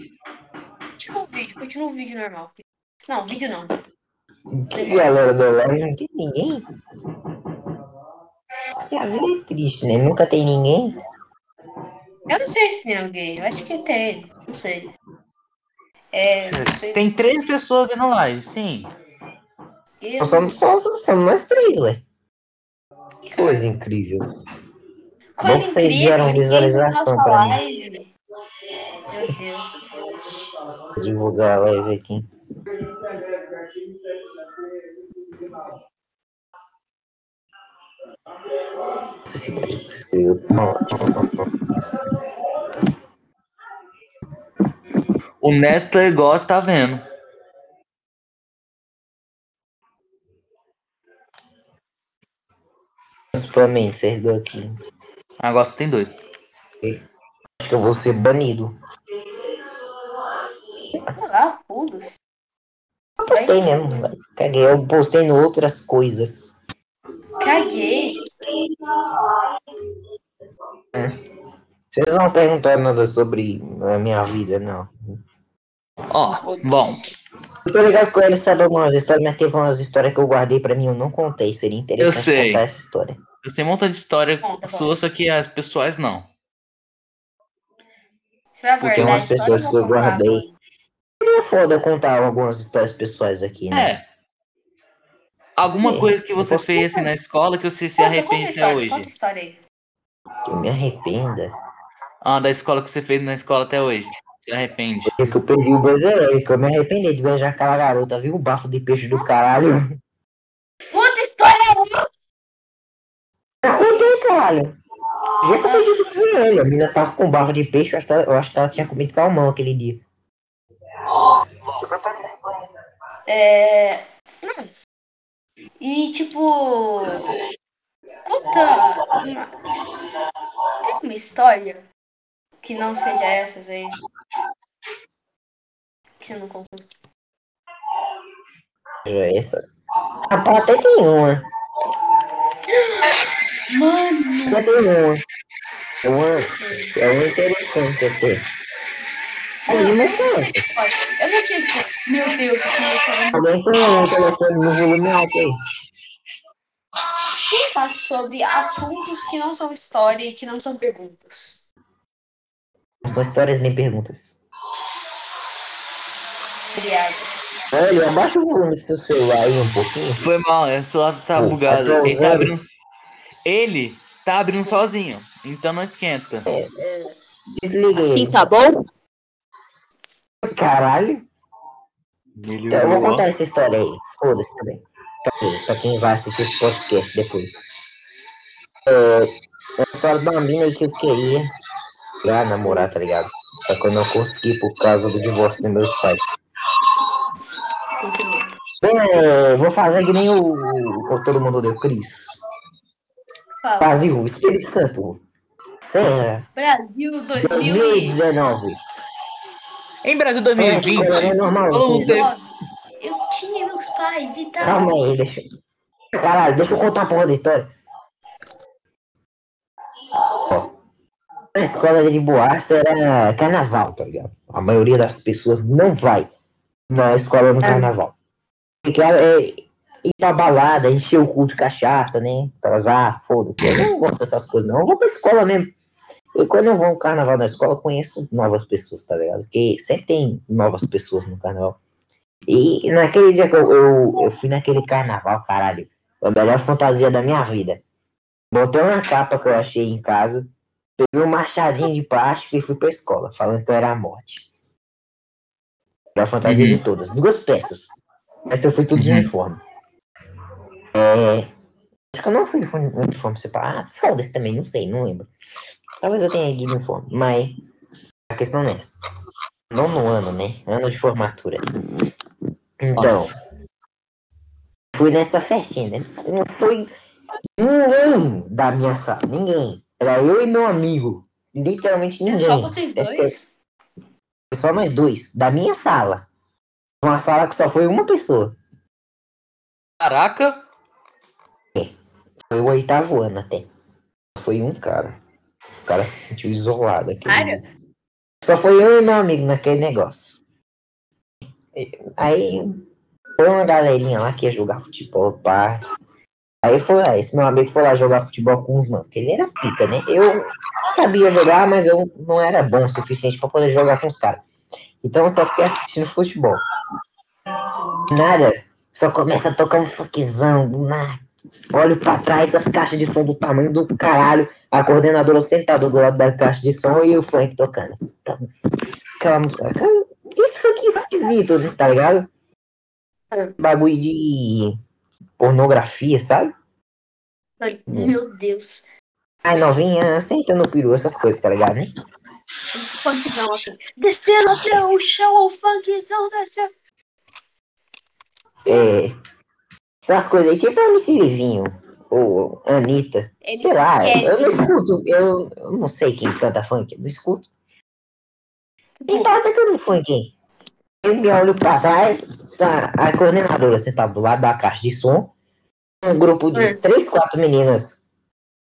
Speaker 3: Continua o vídeo, continua o vídeo normal. Não, vídeo não.
Speaker 1: Que galera da live não tem ninguém. A vida é triste, né? Nunca tem ninguém.
Speaker 3: Eu não sei se tem alguém, eu acho que tem, não sei. É, não sei.
Speaker 2: Tem três pessoas vendo live, sim.
Speaker 3: Eu,
Speaker 1: Nós somos, só, somos nós três, ué. Que coisa incrível.
Speaker 3: Coisa
Speaker 1: Bom que vocês
Speaker 3: ninguém
Speaker 1: visualização pra mim.
Speaker 3: live. Meu Deus.
Speaker 1: Vou divulgar a live aqui.
Speaker 2: O Nestor gosta, tá vendo.
Speaker 1: Principalmente, vocês dois aqui.
Speaker 2: Agora você tem dois.
Speaker 1: Acho que eu vou ser banido.
Speaker 3: Sei lá, pulos.
Speaker 1: Eu postei mesmo. Caguei. Eu postei no outras coisas.
Speaker 3: Caguei.
Speaker 1: Vocês não vão perguntar nada sobre a minha vida, não.
Speaker 2: Ó, bom.
Speaker 1: Eu tô ligado com ele, sabe algumas histórias, mas teve umas histórias que eu guardei pra mim, eu não contei. Seria interessante
Speaker 2: Eu sei.
Speaker 1: contar essa história.
Speaker 2: Eu sei um montão de história
Speaker 3: Conta, conta.
Speaker 2: sua, só que as pessoais não.
Speaker 3: Você vai
Speaker 1: Porque umas pessoas que eu guardei.
Speaker 3: agora?
Speaker 1: É foda contar algumas histórias pessoais aqui, né?
Speaker 2: É. Alguma
Speaker 1: Sim,
Speaker 2: coisa que você fez assim na escola que você se
Speaker 3: Conta, conta
Speaker 2: arrepende até
Speaker 3: história,
Speaker 2: hoje.
Speaker 3: conta a história aí.
Speaker 1: Que eu me arrependa.
Speaker 2: Ah, da escola que você fez na escola até hoje. Se arrepende.
Speaker 1: É que eu perdi o brasileiro, que eu me arrependi de beijar aquela garota, viu? O bafo de peixe do caralho.
Speaker 3: Conta a história aí.
Speaker 1: Eu contei, caralho. Já que eu perdi o brasileiro. A menina tava com bafo de peixe, eu acho, que ela, eu acho que ela tinha comido salmão aquele dia.
Speaker 3: É... hum. E tipo... Conta uma... Tem uma história que não seja essas aí? Que você não contou.
Speaker 1: Já essa. Rapaz, até tem uma.
Speaker 3: Mano!
Speaker 1: Até tem uma. É uma, é uma interessante até. Aí, mas cara,
Speaker 3: Eu vou te... Meu Deus, eu comecei
Speaker 1: alguém tem um telefone no volume alto aí.
Speaker 3: Quem faz sobre assuntos que não são história e que não são perguntas?
Speaker 1: Não são histórias nem perguntas.
Speaker 3: Obrigada.
Speaker 1: Olha, abaixa o volume do seu celular aí um pouquinho.
Speaker 2: Foi mal, o celular tá
Speaker 1: Pô,
Speaker 2: bugado.
Speaker 1: tá
Speaker 2: Ele tá abrindo. Ele tá abrindo sozinho. Então não esquenta.
Speaker 1: Desliga
Speaker 3: Assim
Speaker 1: ele.
Speaker 3: tá bom?
Speaker 1: Caralho. Então, eu vou contar essa história aí. Foda-se também. Pra quem, pra quem vai assistir esse podcast depois. É, é a história de uma mina aí que eu queria já namorar, tá ligado? Só que eu não consegui por causa do divórcio dos meus pais. É, vou fazer que nem o, o todo mundo deu, Cris.
Speaker 3: Fala.
Speaker 1: Brasil, Espírito Santo. Serra,
Speaker 3: Brasil 2009.
Speaker 1: 2019.
Speaker 2: Em Brasil
Speaker 1: É,
Speaker 2: 2020,
Speaker 1: é normal.
Speaker 2: todo mundo teve.
Speaker 3: Eu tinha meus pais e tal.
Speaker 1: Calma aí, deixa. Caralho, deixa eu contar a porra da história. Na escola de Boarça era carnaval, tá ligado? A maioria das pessoas não vai na escola no
Speaker 3: É.
Speaker 1: carnaval. Porque é, ir pra balada, encher o cu de cachaça, né? Transar, foda-se. Eu não gosto dessas coisas, não. Eu vou pra escola mesmo. E quando eu vou no carnaval na escola, eu conheço novas pessoas, tá ligado? Porque sempre tem novas pessoas no carnaval. E naquele dia que eu, eu, eu fui naquele carnaval, caralho, a melhor fantasia da minha vida. Botei uma capa que eu achei em casa, peguei um machadinho de plástico e fui pra escola, falando que eu era a morte. Melhor fantasia
Speaker 2: Uhum.
Speaker 1: de todas, duas peças. Mas eu fui tudo de
Speaker 2: Uhum.
Speaker 1: uniforme. É, Acho que eu não fui de uni- uniforme separado. Ah, foda-se também, não sei, não lembro. Talvez eu tenha ido de uniforme, mas a questão não é essa. Nono ano, né? Ano de formatura. Então,
Speaker 2: Nossa.
Speaker 1: fui nessa festinha, né? Não foi ninguém da minha sala, ninguém. Era eu e meu amigo. Literalmente ninguém.
Speaker 3: Só vocês
Speaker 1: É,
Speaker 3: dois?
Speaker 1: Foi só nós dois, da minha sala. Uma sala que só foi uma pessoa.
Speaker 2: Caraca.
Speaker 1: Foi o oitavo ano até. Foi um cara. O cara se sentiu isolado.
Speaker 3: Sério?
Speaker 1: Só foi eu e meu amigo naquele negócio. E- Aí foi uma galerinha lá que ia jogar futebol, pá. Aí foi lá, esse meu amigo foi lá jogar futebol com os manos, porque ele era pica, né? Eu sabia jogar, mas eu não era bom o suficiente pra poder jogar com os caras. Então eu só fiquei assistindo futebol. Nada, só começa a tocar um funkzão, do nada. Olho pra trás, a caixa de som do tamanho do caralho, a coordenadora sentada do lado da caixa de som e o funk tocando. Aquela, aquela, esse funk esquisito, né, tá ligado?
Speaker 3: É.
Speaker 1: Bagulho de pornografia, sabe?
Speaker 3: Ai, Meu Deus.
Speaker 1: Ai, novinha, senta no peru, essas coisas, tá ligado, né?
Speaker 3: Funkzão assim. Descendo até o chão, o funkzão desceu.
Speaker 1: É, essas coisas aí, tipo MC Livinho, ou Anitta,
Speaker 3: Eles
Speaker 1: sei lá,
Speaker 3: querem.
Speaker 1: eu não escuto, eu, eu não sei quem canta funk, eu não escuto. Quem tá tocando funk, hein? Eu me olho pra trás, tá a coordenadora sentada do lado da caixa de som, um grupo de
Speaker 3: É.
Speaker 1: três, quatro meninas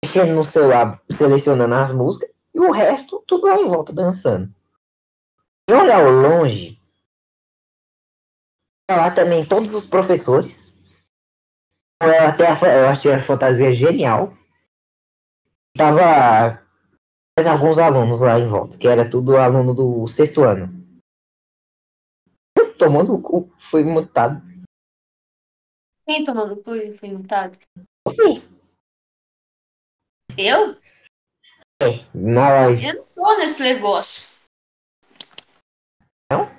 Speaker 1: mexendo no celular, selecionando as músicas, e o resto tudo lá em volta dançando. E olha ao longe, tá lá também todos os professores. Eu até a eu achei a fantasia genial. Tava mais alguns alunos lá em volta, que era tudo aluno do sexto ano. Tomando o cu, foi mutado.
Speaker 3: Quem tomou no cu e foi multado?
Speaker 1: Sim.
Speaker 3: Eu?
Speaker 1: Na live.
Speaker 3: Eu não sou nesse negócio.
Speaker 1: Não?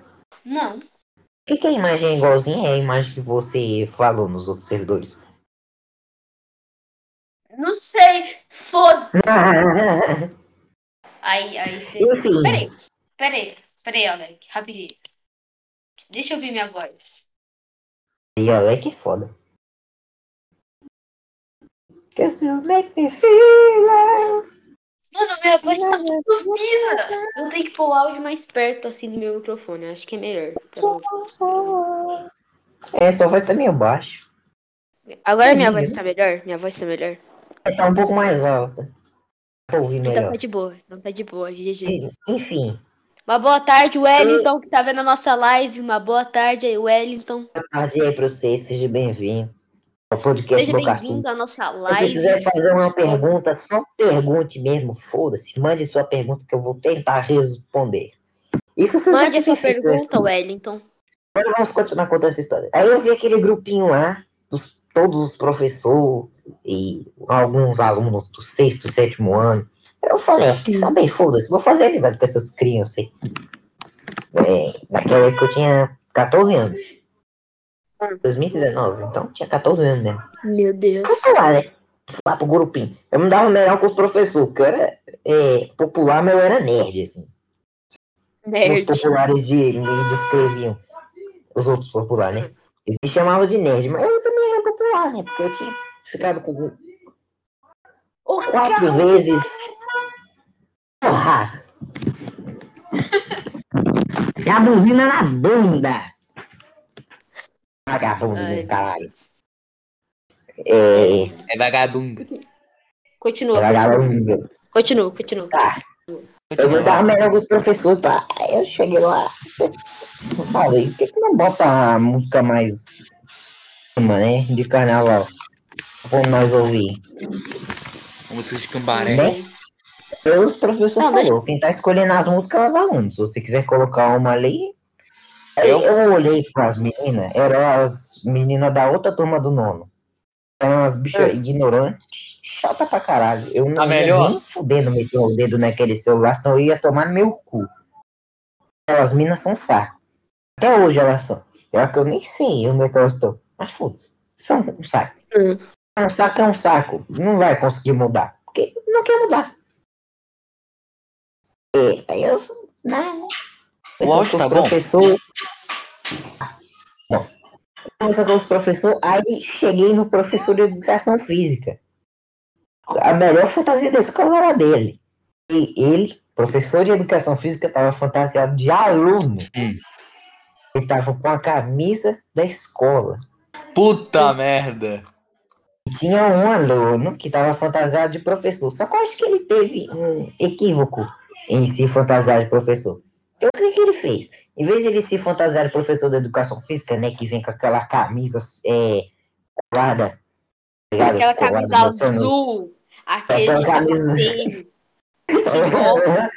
Speaker 3: Não.
Speaker 1: Por que, que a imagem é igualzinha é a imagem que você falou nos outros servidores?
Speaker 3: Não sei. Foda. Aí, aí você.
Speaker 1: Enfim,
Speaker 3: Peraí, peraí, peraí, Alec, rapidinho. Deixa eu ouvir minha voz.
Speaker 1: e Alec é foda. Cause you make me feel.
Speaker 3: Mano, minha voz tá muito fina. Eu tenho que pôr o áudio mais perto assim do meu microfone. Acho que é melhor.
Speaker 1: É, sua voz tá meio baixo.
Speaker 3: Agora minha
Speaker 1: Sim,
Speaker 3: voz
Speaker 1: né?
Speaker 3: tá melhor? Minha voz tá melhor?
Speaker 1: Tá um pouco mais alta. Pra ouvir
Speaker 3: Então
Speaker 1: melhor.
Speaker 3: tá de boa. Então tá de boa, GG.
Speaker 1: Enfim,
Speaker 3: Uma boa tarde, Wellington, que tá vendo a nossa live. Uma boa tarde aí, Wellington.
Speaker 1: boa tarde aí pra você, seja bem-vindo ao podcast
Speaker 3: Seja
Speaker 1: Suja.
Speaker 3: bem-vindo à nossa
Speaker 1: Se você
Speaker 3: live.
Speaker 1: quiser fazer uma pergunta, só pergunte mesmo, foda-se. Mande sua pergunta que eu vou tentar responder. Isso você
Speaker 3: Mande a sua pergunta,
Speaker 1: assim.
Speaker 3: Wellington.
Speaker 1: Agora vamos continuar contando essa história. Aí eu vi aquele grupinho lá, dos, todos os professores e alguns alunos do sexto, sétimo ano. Eu falei, ah, quer saber, foda-se, vou fazer amizade com essas crianças aí. É, naquela época eu tinha 14 anos. 2019, então tinha 14 anos mesmo.
Speaker 3: Meu Deus.
Speaker 1: Fui lá, né? Fui lá pro grupinho. Eu me dava melhor com os professores, porque eu era é, popular, mas eu era nerd, assim. Os
Speaker 3: Nerd.
Speaker 1: populares de, me descreviam. Os outros populares, né? Eles me chamavam de nerd, mas eu também era popular, né? Porque eu tinha ficado com
Speaker 3: Ô,
Speaker 1: quatro
Speaker 3: cara,
Speaker 1: vezes. Porra! E a buzina na bunda! Vagabundo
Speaker 3: Ai,
Speaker 1: do caralho. É.
Speaker 2: É vagabundo.
Speaker 3: Continua, continua,
Speaker 1: Vagabundo.
Speaker 3: continua, continua.
Speaker 1: Tá. Eu me dava melhor com os professores, pá. Eu cheguei lá. Eu falei, por que, que não bota a música mais. né? De carnaval? Pra nós ouvir.
Speaker 2: Música de cambaré.
Speaker 1: Bem, Aí os professores
Speaker 3: Não, deixa-
Speaker 1: falou, quem tá escolhendo as músicas é os alunos. Se você quiser colocar uma ali. Aí
Speaker 2: Eu?
Speaker 1: eu olhei pras meninas, eram as meninas da outra turma do nono. Eram umas bichas ignorantes, chata pra caralho. Eu não
Speaker 2: Tá
Speaker 1: ia
Speaker 2: melhor?
Speaker 1: nem fudendo meter o dedo naquele celular, senão eu ia tomar no meu cu. As minas são saco. Até hoje elas são. É que eu nem sei onde é que elas estão. Mas foda-se. São um saco.
Speaker 3: Hum.
Speaker 1: Um saco é um saco. Não vai conseguir mudar. Porque não quer mudar. E aí eu. Né,
Speaker 2: O áudio tá bom?
Speaker 1: professor. Bom. Começou com os professores, aí cheguei no professor de educação física. A melhor fantasia da escola era dele. E ele, professor de educação física, estava fantasiado de aluno.
Speaker 2: Hum.
Speaker 1: Ele tava com a camisa da escola.
Speaker 2: Puta merda.
Speaker 1: E Tinha um aluno que estava fantasiado de professor. Só que eu acho que ele teve um equívoco em se fantasiar de professor. Então o que, que ele fez? Em vez de ele se fantasiar de professor de educação física, né? Que vem com aquela camisa é, colada. tá ligado?
Speaker 3: Aquela
Speaker 1: Colada
Speaker 3: camisa azul, aquele sapatênis.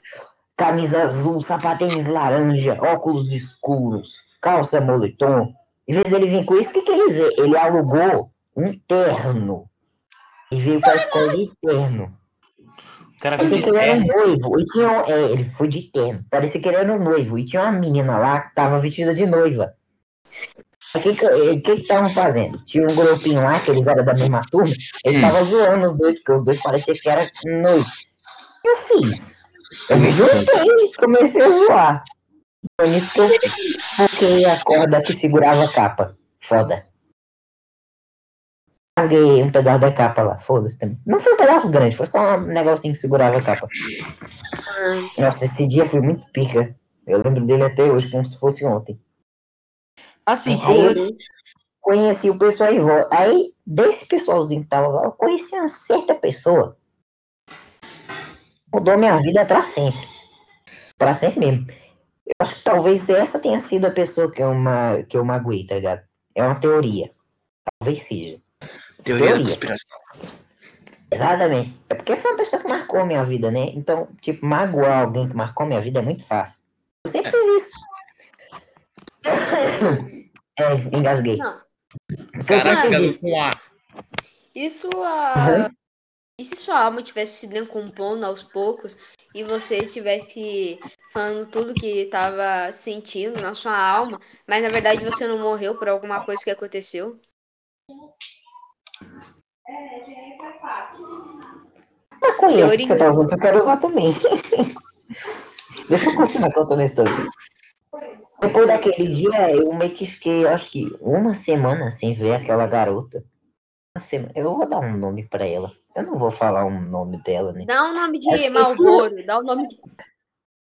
Speaker 1: Camisa azul, sapatênis laranja, óculos escuros, calça moletom. Em vez dele vir com isso, o que, que ele vê? Ele alugou um terno. E veio pra escola de terno.
Speaker 2: Cara
Speaker 1: que ele era um noivo. E tinha, um- é, ele foi de terno. Parecia que ele era um noivo. E tinha uma menina lá que tava vestida de noiva. O que que estavam fazendo? Tinha um grupinho lá, que eles eram da mesma turma. Eles
Speaker 2: Hum.
Speaker 1: estavam zoando os dois, porque os dois pareciam que eram noivos. O que eu fiz? Eu me juntei e comecei a zoar. Foi nisso que eu coloquei a corda que segurava a capa. Foda. Rasguei um pedaço da capa lá, foda-se também. Não foi um pedaço grande, foi só um negocinho que segurava a capa. Nossa, esse dia foi muito pica. Eu lembro dele até hoje, como se fosse ontem.
Speaker 2: Assim,
Speaker 1: Aí
Speaker 2: coisa-
Speaker 1: eu conheci o pessoal volta. Aí, desse pessoalzinho que tava lá, eu conheci uma certa pessoa. Mudou minha vida pra sempre. Pra sempre mesmo. Eu acho que talvez essa tenha sido a pessoa que eu, ma que eu magoei, tá ligado? É uma teoria. Talvez seja.
Speaker 2: Teoria da
Speaker 1: teoria.
Speaker 2: conspiração.
Speaker 1: Exatamente. É porque foi uma pessoa que marcou a minha vida, né? Então, tipo, magoar alguém que marcou a minha vida é muito fácil. Eu sempre fiz isso. É, engasguei.
Speaker 3: Não.
Speaker 1: Eu
Speaker 2: Caraca,
Speaker 1: isso.
Speaker 2: A.
Speaker 3: Isso a. E se sua alma estivesse se decompondo aos poucos e você estivesse falando tudo que estava sentindo na sua alma, mas na verdade você não morreu por alguma coisa que aconteceu?
Speaker 1: Maconha
Speaker 3: Teoria.
Speaker 1: que você tá usando que eu quero usar também. Deixa eu continuar contando a história. Depois daquele dia, eu meio que fiquei, acho que uma semana sem ver aquela garota. Uma semana. Eu vou dar um nome pra ela. Eu não vou falar o nome dela, né?
Speaker 3: Dá o nome de. Malboro, dá o nome de.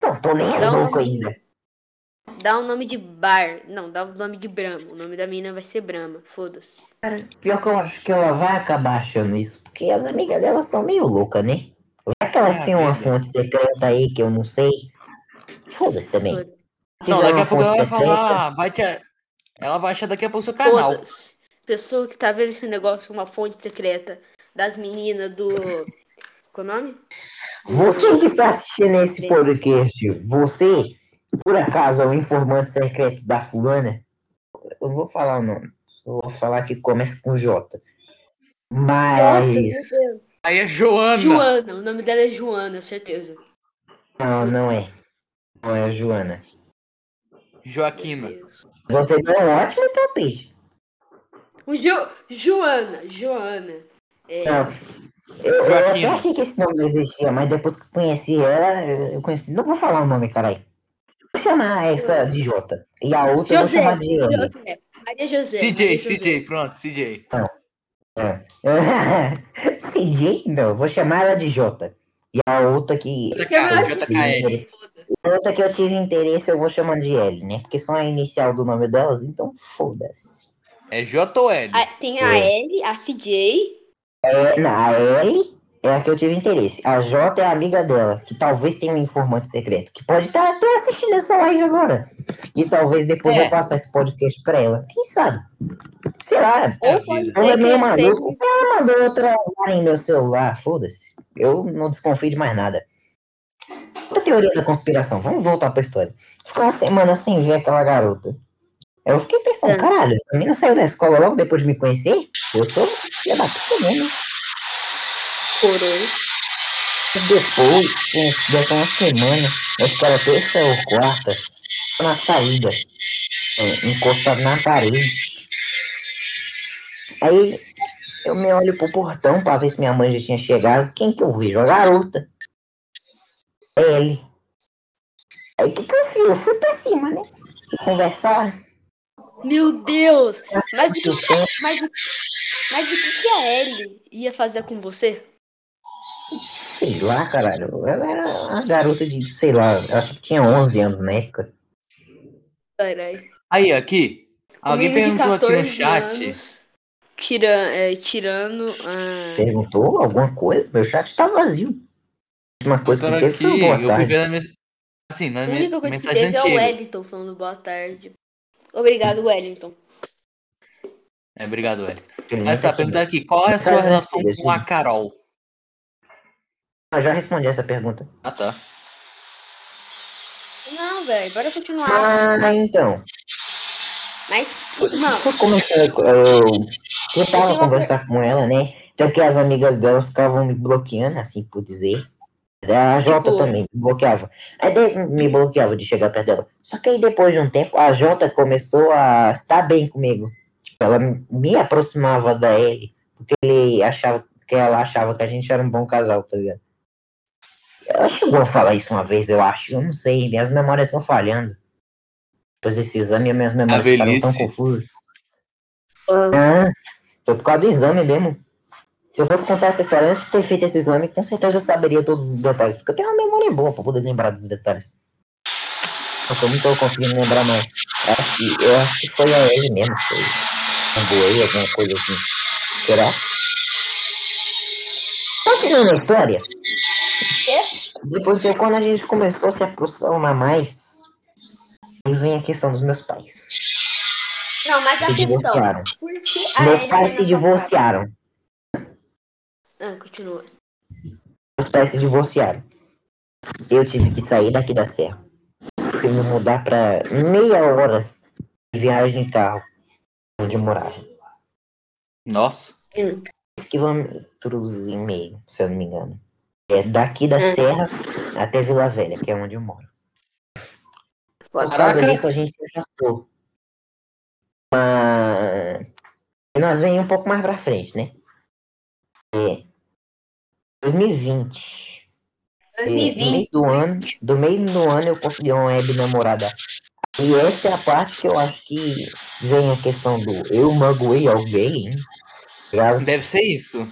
Speaker 1: Não, tô nem louco ainda.
Speaker 3: de. Dá o nome de Bar. Não, dá o nome de Brahma. O nome da menina vai ser Brahma. Foda-se.
Speaker 1: Pior que eu acho que ela vai acabar achando isso, porque as amigas dela são meio loucas, né? Vai que elas
Speaker 2: Ah,
Speaker 1: têm uma fonte secreta aí que eu não sei. Foda-se também.
Speaker 3: Foda-
Speaker 1: Se
Speaker 2: Não, daqui a pouco ela vai falar. Vai te... Ela vai achar daqui a pouco o seu canal.
Speaker 3: Foda-se. Pessoa que tá vendo esse negócio com uma fonte secreta das meninas do. Qual é o nome?
Speaker 1: Você que está assistindo esse podcast, você, por acaso, é um informante secreto da fulana? Eu não vou falar o nome. Eu vou falar que começa com J.
Speaker 3: Jota,
Speaker 1: Mas.
Speaker 3: meu Deus.
Speaker 2: Aí é Joana.
Speaker 3: Joana. O nome dela é Joana, certeza.
Speaker 1: Não, não é. Não é a Joana.
Speaker 2: Joaquina.
Speaker 1: Você deu um ótimo palpite.
Speaker 3: O Jo- Joana. Joana. É,
Speaker 1: Não. Eu, eu até achei que esse nome não existia, mas depois que eu conheci ela, eu conheci. Não vou falar o nome, caralho. Vou chamar essa de J. E a outra eu vou
Speaker 3: José.
Speaker 1: chamar de Ana.
Speaker 3: José. Maria José.
Speaker 2: CJ,
Speaker 3: Maria José.
Speaker 2: CJ, pronto, CJ.
Speaker 1: CJ? Não, vou chamar ela de J. E a outra que.
Speaker 2: JKL.
Speaker 1: A outra que eu tive interesse, eu vou chamar de L, né? Porque só a inicial do nome delas, então foda-se.
Speaker 2: É J ou L?
Speaker 3: Ah, Tem a
Speaker 1: É.
Speaker 3: L, a CJ.
Speaker 1: É, não, a L é a que eu tive interesse. A J é a amiga dela, que talvez tenha um informante secreto, que pode estar até assistindo essa live agora. E talvez depois
Speaker 2: É.
Speaker 1: eu passar esse podcast pra ela. Quem sabe? Sei lá.
Speaker 2: É a.
Speaker 1: Ela é meio. Ela mandou outra lá em meu celular, foda-se. Eu não desconfio de mais nada. Outra teoria da conspiração, vamos voltar pra história. Ficou uma semana sem ver aquela garota. Eu fiquei pensando,
Speaker 3: É.
Speaker 1: caralho, essa menina saiu da escola logo depois de me conhecer? Eu sou filha da puta mesmo.
Speaker 3: Coroa.
Speaker 1: Depois, uns- dessa uma semana, acho que era terça ou quarta, na saída, é, encostado na parede. Aí, Eu me olho pro portão pra ver se minha mãe já tinha chegado. Quem que eu vejo? A garota. É ele. Aí o que, que eu fiz? Eu fui pra cima, né? Conversar.
Speaker 3: Meu Deus! Mas o que,
Speaker 1: tempo.
Speaker 3: mas, o- mas o que, que a Ellie ia fazer com você?
Speaker 1: Sei lá, caralho. Ela era uma garota de, sei lá, eu acho que tinha 11 anos na época.
Speaker 3: Caralho.
Speaker 2: Aí, aqui. Alguém perguntou aqui no
Speaker 3: 14
Speaker 2: chat.
Speaker 3: anos, tira, é, tirando. ah,
Speaker 1: Perguntou alguma coisa? Meu chat tá vazio. Uma coisa que teve foi
Speaker 2: aqui,
Speaker 1: boa
Speaker 2: eu fui
Speaker 1: tarde.
Speaker 2: ver na mens... assim, na
Speaker 3: a única coisa que
Speaker 2: mensagem
Speaker 3: teve é o
Speaker 2: antiga.
Speaker 3: Wellington falando boa tarde. Obrigado, Wellington.
Speaker 2: É, obrigado.
Speaker 1: Ele
Speaker 2: Mas tá
Speaker 1: aqui,
Speaker 2: perguntando aqui, qual é a sua relação
Speaker 1: antiga,
Speaker 2: com a
Speaker 1: sim.
Speaker 2: Carol?
Speaker 1: Eu já respondi essa pergunta.
Speaker 2: Ah, tá.
Speaker 3: Não, velho, bora continuar.
Speaker 1: Ah, então.
Speaker 3: Mas, mano,
Speaker 1: Foi começando, eu tentava conversar com ela, né? Até que as amigas dela ficavam me bloqueando, assim por dizer. A Jota
Speaker 3: Tipo-
Speaker 1: também me bloqueava. Aí me bloqueava de chegar perto dela. Só que aí depois de um tempo, a Jota começou a estar bem comigo. Tipo, ela me aproximava da Ellie, porque ele achava, porque ela achava que a gente era um bom casal, tá ligado? Ela chegou a falar isso uma vez, eu acho. Eu não sei, minhas memórias estão falhando. Depois desse exame, minhas memórias ficaram tão confusas. Ah, foi por causa do exame mesmo. Se eu fosse contar essa história antes de ter feito esse exame, com certeza eu saberia todos os detalhes. Porque eu tenho uma memória boa pra poder lembrar dos detalhes. Só que eu não tô conseguindo lembrar mais. Eu acho que, eu acho que foi a ele mesmo. que Foi um boi, alguma coisa assim. Será? Continuando a história. Depois de quando a gente começou a se aproximar mais, aí vem a questão dos meus pais.
Speaker 3: não, mas a
Speaker 1: Se
Speaker 3: questão.
Speaker 1: divorciaram.
Speaker 3: Por que a
Speaker 1: Meus pais se divorciaram.
Speaker 3: Ah, continua.
Speaker 1: Meus pais se divorciaram. Eu tive que sair daqui da serra. Fui me mudar pra meia hora de viagem de carro, onde eu morava.
Speaker 2: Nossa.
Speaker 3: Hum.
Speaker 1: 10 quilômetros e meio, se eu não me engano. É daqui da
Speaker 3: Hum.
Speaker 1: serra até Vila Velha, que é onde eu moro. Por causa
Speaker 2: Caraca.
Speaker 1: disso a gente se afastou. Mas e nós vem um pouco mais pra frente, né? É. 2020. É, no meio
Speaker 3: 2020.
Speaker 1: do ano, do meio do ano eu consegui uma web namorada. E essa é a parte que eu acho que vem a questão do eu magoei alguém.
Speaker 2: Deve ser isso.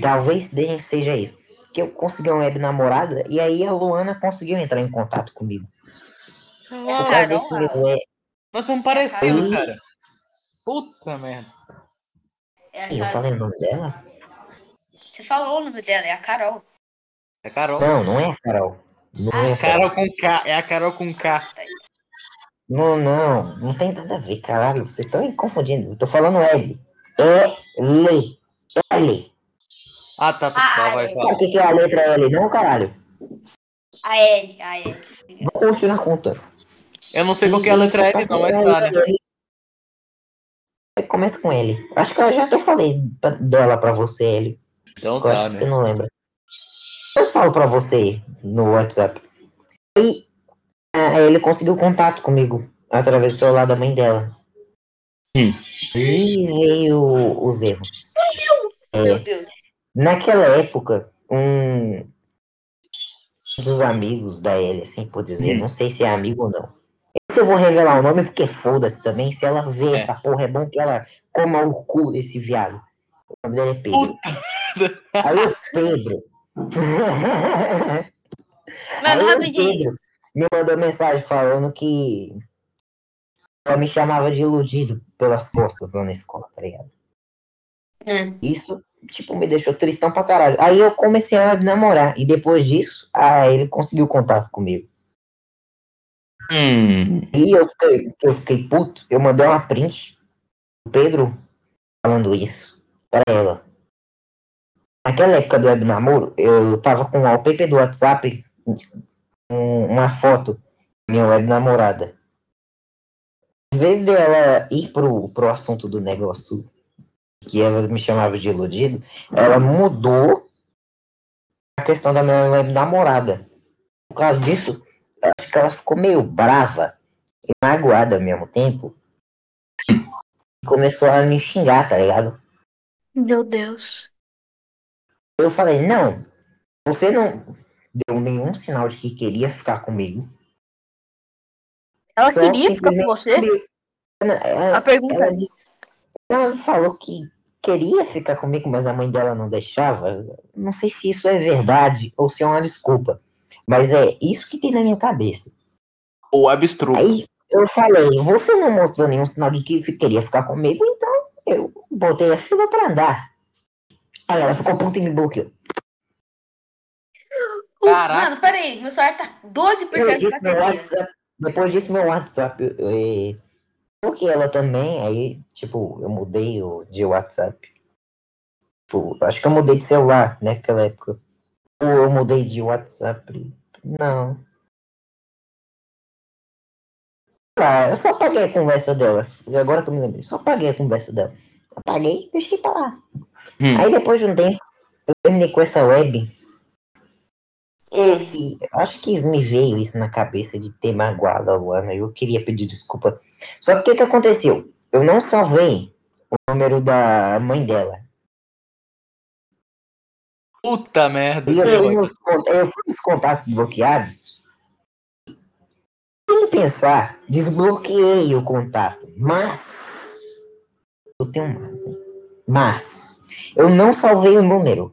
Speaker 1: Talvez seja isso. Que eu consegui uma web namorada e aí a Luana conseguiu entrar em contato comigo. Desse meu web.
Speaker 2: Nós somos parecidos,
Speaker 1: Aí-
Speaker 2: cara. Puta merda.
Speaker 3: É a
Speaker 1: Eu falei o nome dela?
Speaker 3: Você falou o nome dela, é a Carol.
Speaker 2: É Carol.
Speaker 1: Não, não é a Carol. Não é a Carol.
Speaker 2: Carol com K. É a Carol com K.
Speaker 1: Não, não, não tem nada a ver, caralho. Vocês estão me confundindo. Eu tô falando L. É L. L.
Speaker 2: Ah, tá, tá,
Speaker 3: Ah,
Speaker 2: tá, vai,
Speaker 3: é.
Speaker 2: vai.
Speaker 1: Sabe o que que é a letra L? Não, caralho.
Speaker 3: A Ellie, a Ellie.
Speaker 1: Vou continuar contando.
Speaker 2: Eu não sei qual que é a letra L, não, mas tá, né?
Speaker 1: Começa com L. Acho que eu já até falei pra- dela pra você, L.
Speaker 2: Então
Speaker 1: Eu
Speaker 2: tá,
Speaker 1: acho que você
Speaker 2: né?
Speaker 1: não lembra. Eu falo pra você no WhatsApp. E ah, ele conseguiu contato comigo através do celular da mãe dela.
Speaker 2: Hum.
Speaker 1: E veio os erros.
Speaker 3: Meu
Speaker 1: É,
Speaker 3: Deus.
Speaker 1: Naquela época, um dos amigos da Ellie, assim por dizer,
Speaker 2: Hum.
Speaker 1: não sei se é amigo ou não. Esse eu vou revelar o nome porque foda-se também. Se ela vê
Speaker 2: É.
Speaker 1: essa porra, é bom que ela coma o cu desse viado. O nome dele é Pedro. Aí o Pedro. Aí
Speaker 3: Mano,
Speaker 1: o
Speaker 3: rapidinho.
Speaker 1: Pedro me mandou mensagem falando que ela me chamava de iludido pelas costas lá na escola, tá ligado?
Speaker 3: É.
Speaker 1: Isso, tipo, me deixou tristão pra caralho. Aí eu comecei a namorar. E depois disso, ah, ele conseguiu contato comigo.
Speaker 2: Hum.
Speaker 1: E eu fiquei, eu fiquei puto. Eu mandei uma print do Pedro falando isso pra ela. Naquela época do web namoro, eu tava com o wallpaper do WhatsApp, um- uma foto da minha web namorada. Em vez dela ir pro, pro assunto do negócio que ela me chamava de iludido, ela mudou a questão da minha namorada. Por causa disso, eu acho que ela ficou meio brava e magoada ao mesmo tempo. E começou a me xingar, tá ligado?
Speaker 3: Meu Deus.
Speaker 1: Eu falei, não, você não deu nenhum sinal de que queria ficar comigo.
Speaker 3: Ela
Speaker 1: Só
Speaker 3: queria ficar com você?
Speaker 1: queria- Ela,
Speaker 3: A pergunta
Speaker 1: ela
Speaker 3: é,
Speaker 1: disse- ela falou que queria ficar comigo, mas a mãe dela não deixava. Não sei se isso é verdade ou se é uma desculpa. Mas é isso que tem na minha cabeça.
Speaker 2: Ou abstruto.
Speaker 1: Aí eu falei, você não mostrou nenhum sinal de que queria ficar comigo, então eu botei a fila pra andar. Aí ela ficou puta e me bloqueou.
Speaker 2: Caraca.
Speaker 3: Mano, peraí, meu celular tá 12%
Speaker 1: Depois
Speaker 3: de
Speaker 1: disso, meu
Speaker 3: bateria.
Speaker 1: WhatsApp, depois disso, meu WhatsApp, eh, bloqueei ela também, aí, tipo, eu mudei o de WhatsApp. Tipo, acho que eu mudei de celular né, naquela época. Ou eu mudei de WhatsApp. Não. Ah, eu só apaguei a conversa dela. Agora que eu me lembrei, só apaguei a conversa dela. Apaguei e deixei pra lá.
Speaker 2: Hum.
Speaker 1: Aí depois de um tempo, eu terminei com essa web
Speaker 3: Hum.
Speaker 1: E acho que me veio isso na cabeça de ter magoado a Luana. Eu queria pedir desculpa. Só que o que, que aconteceu? Eu não salvei o número da mãe dela.
Speaker 2: Puta merda.
Speaker 1: E eu fui nos, eu fui nos contatos bloqueados. Sem pensar, desbloqueei o contato. Mas. Eu tenho um mas, né? Mas. Eu não salvei o número.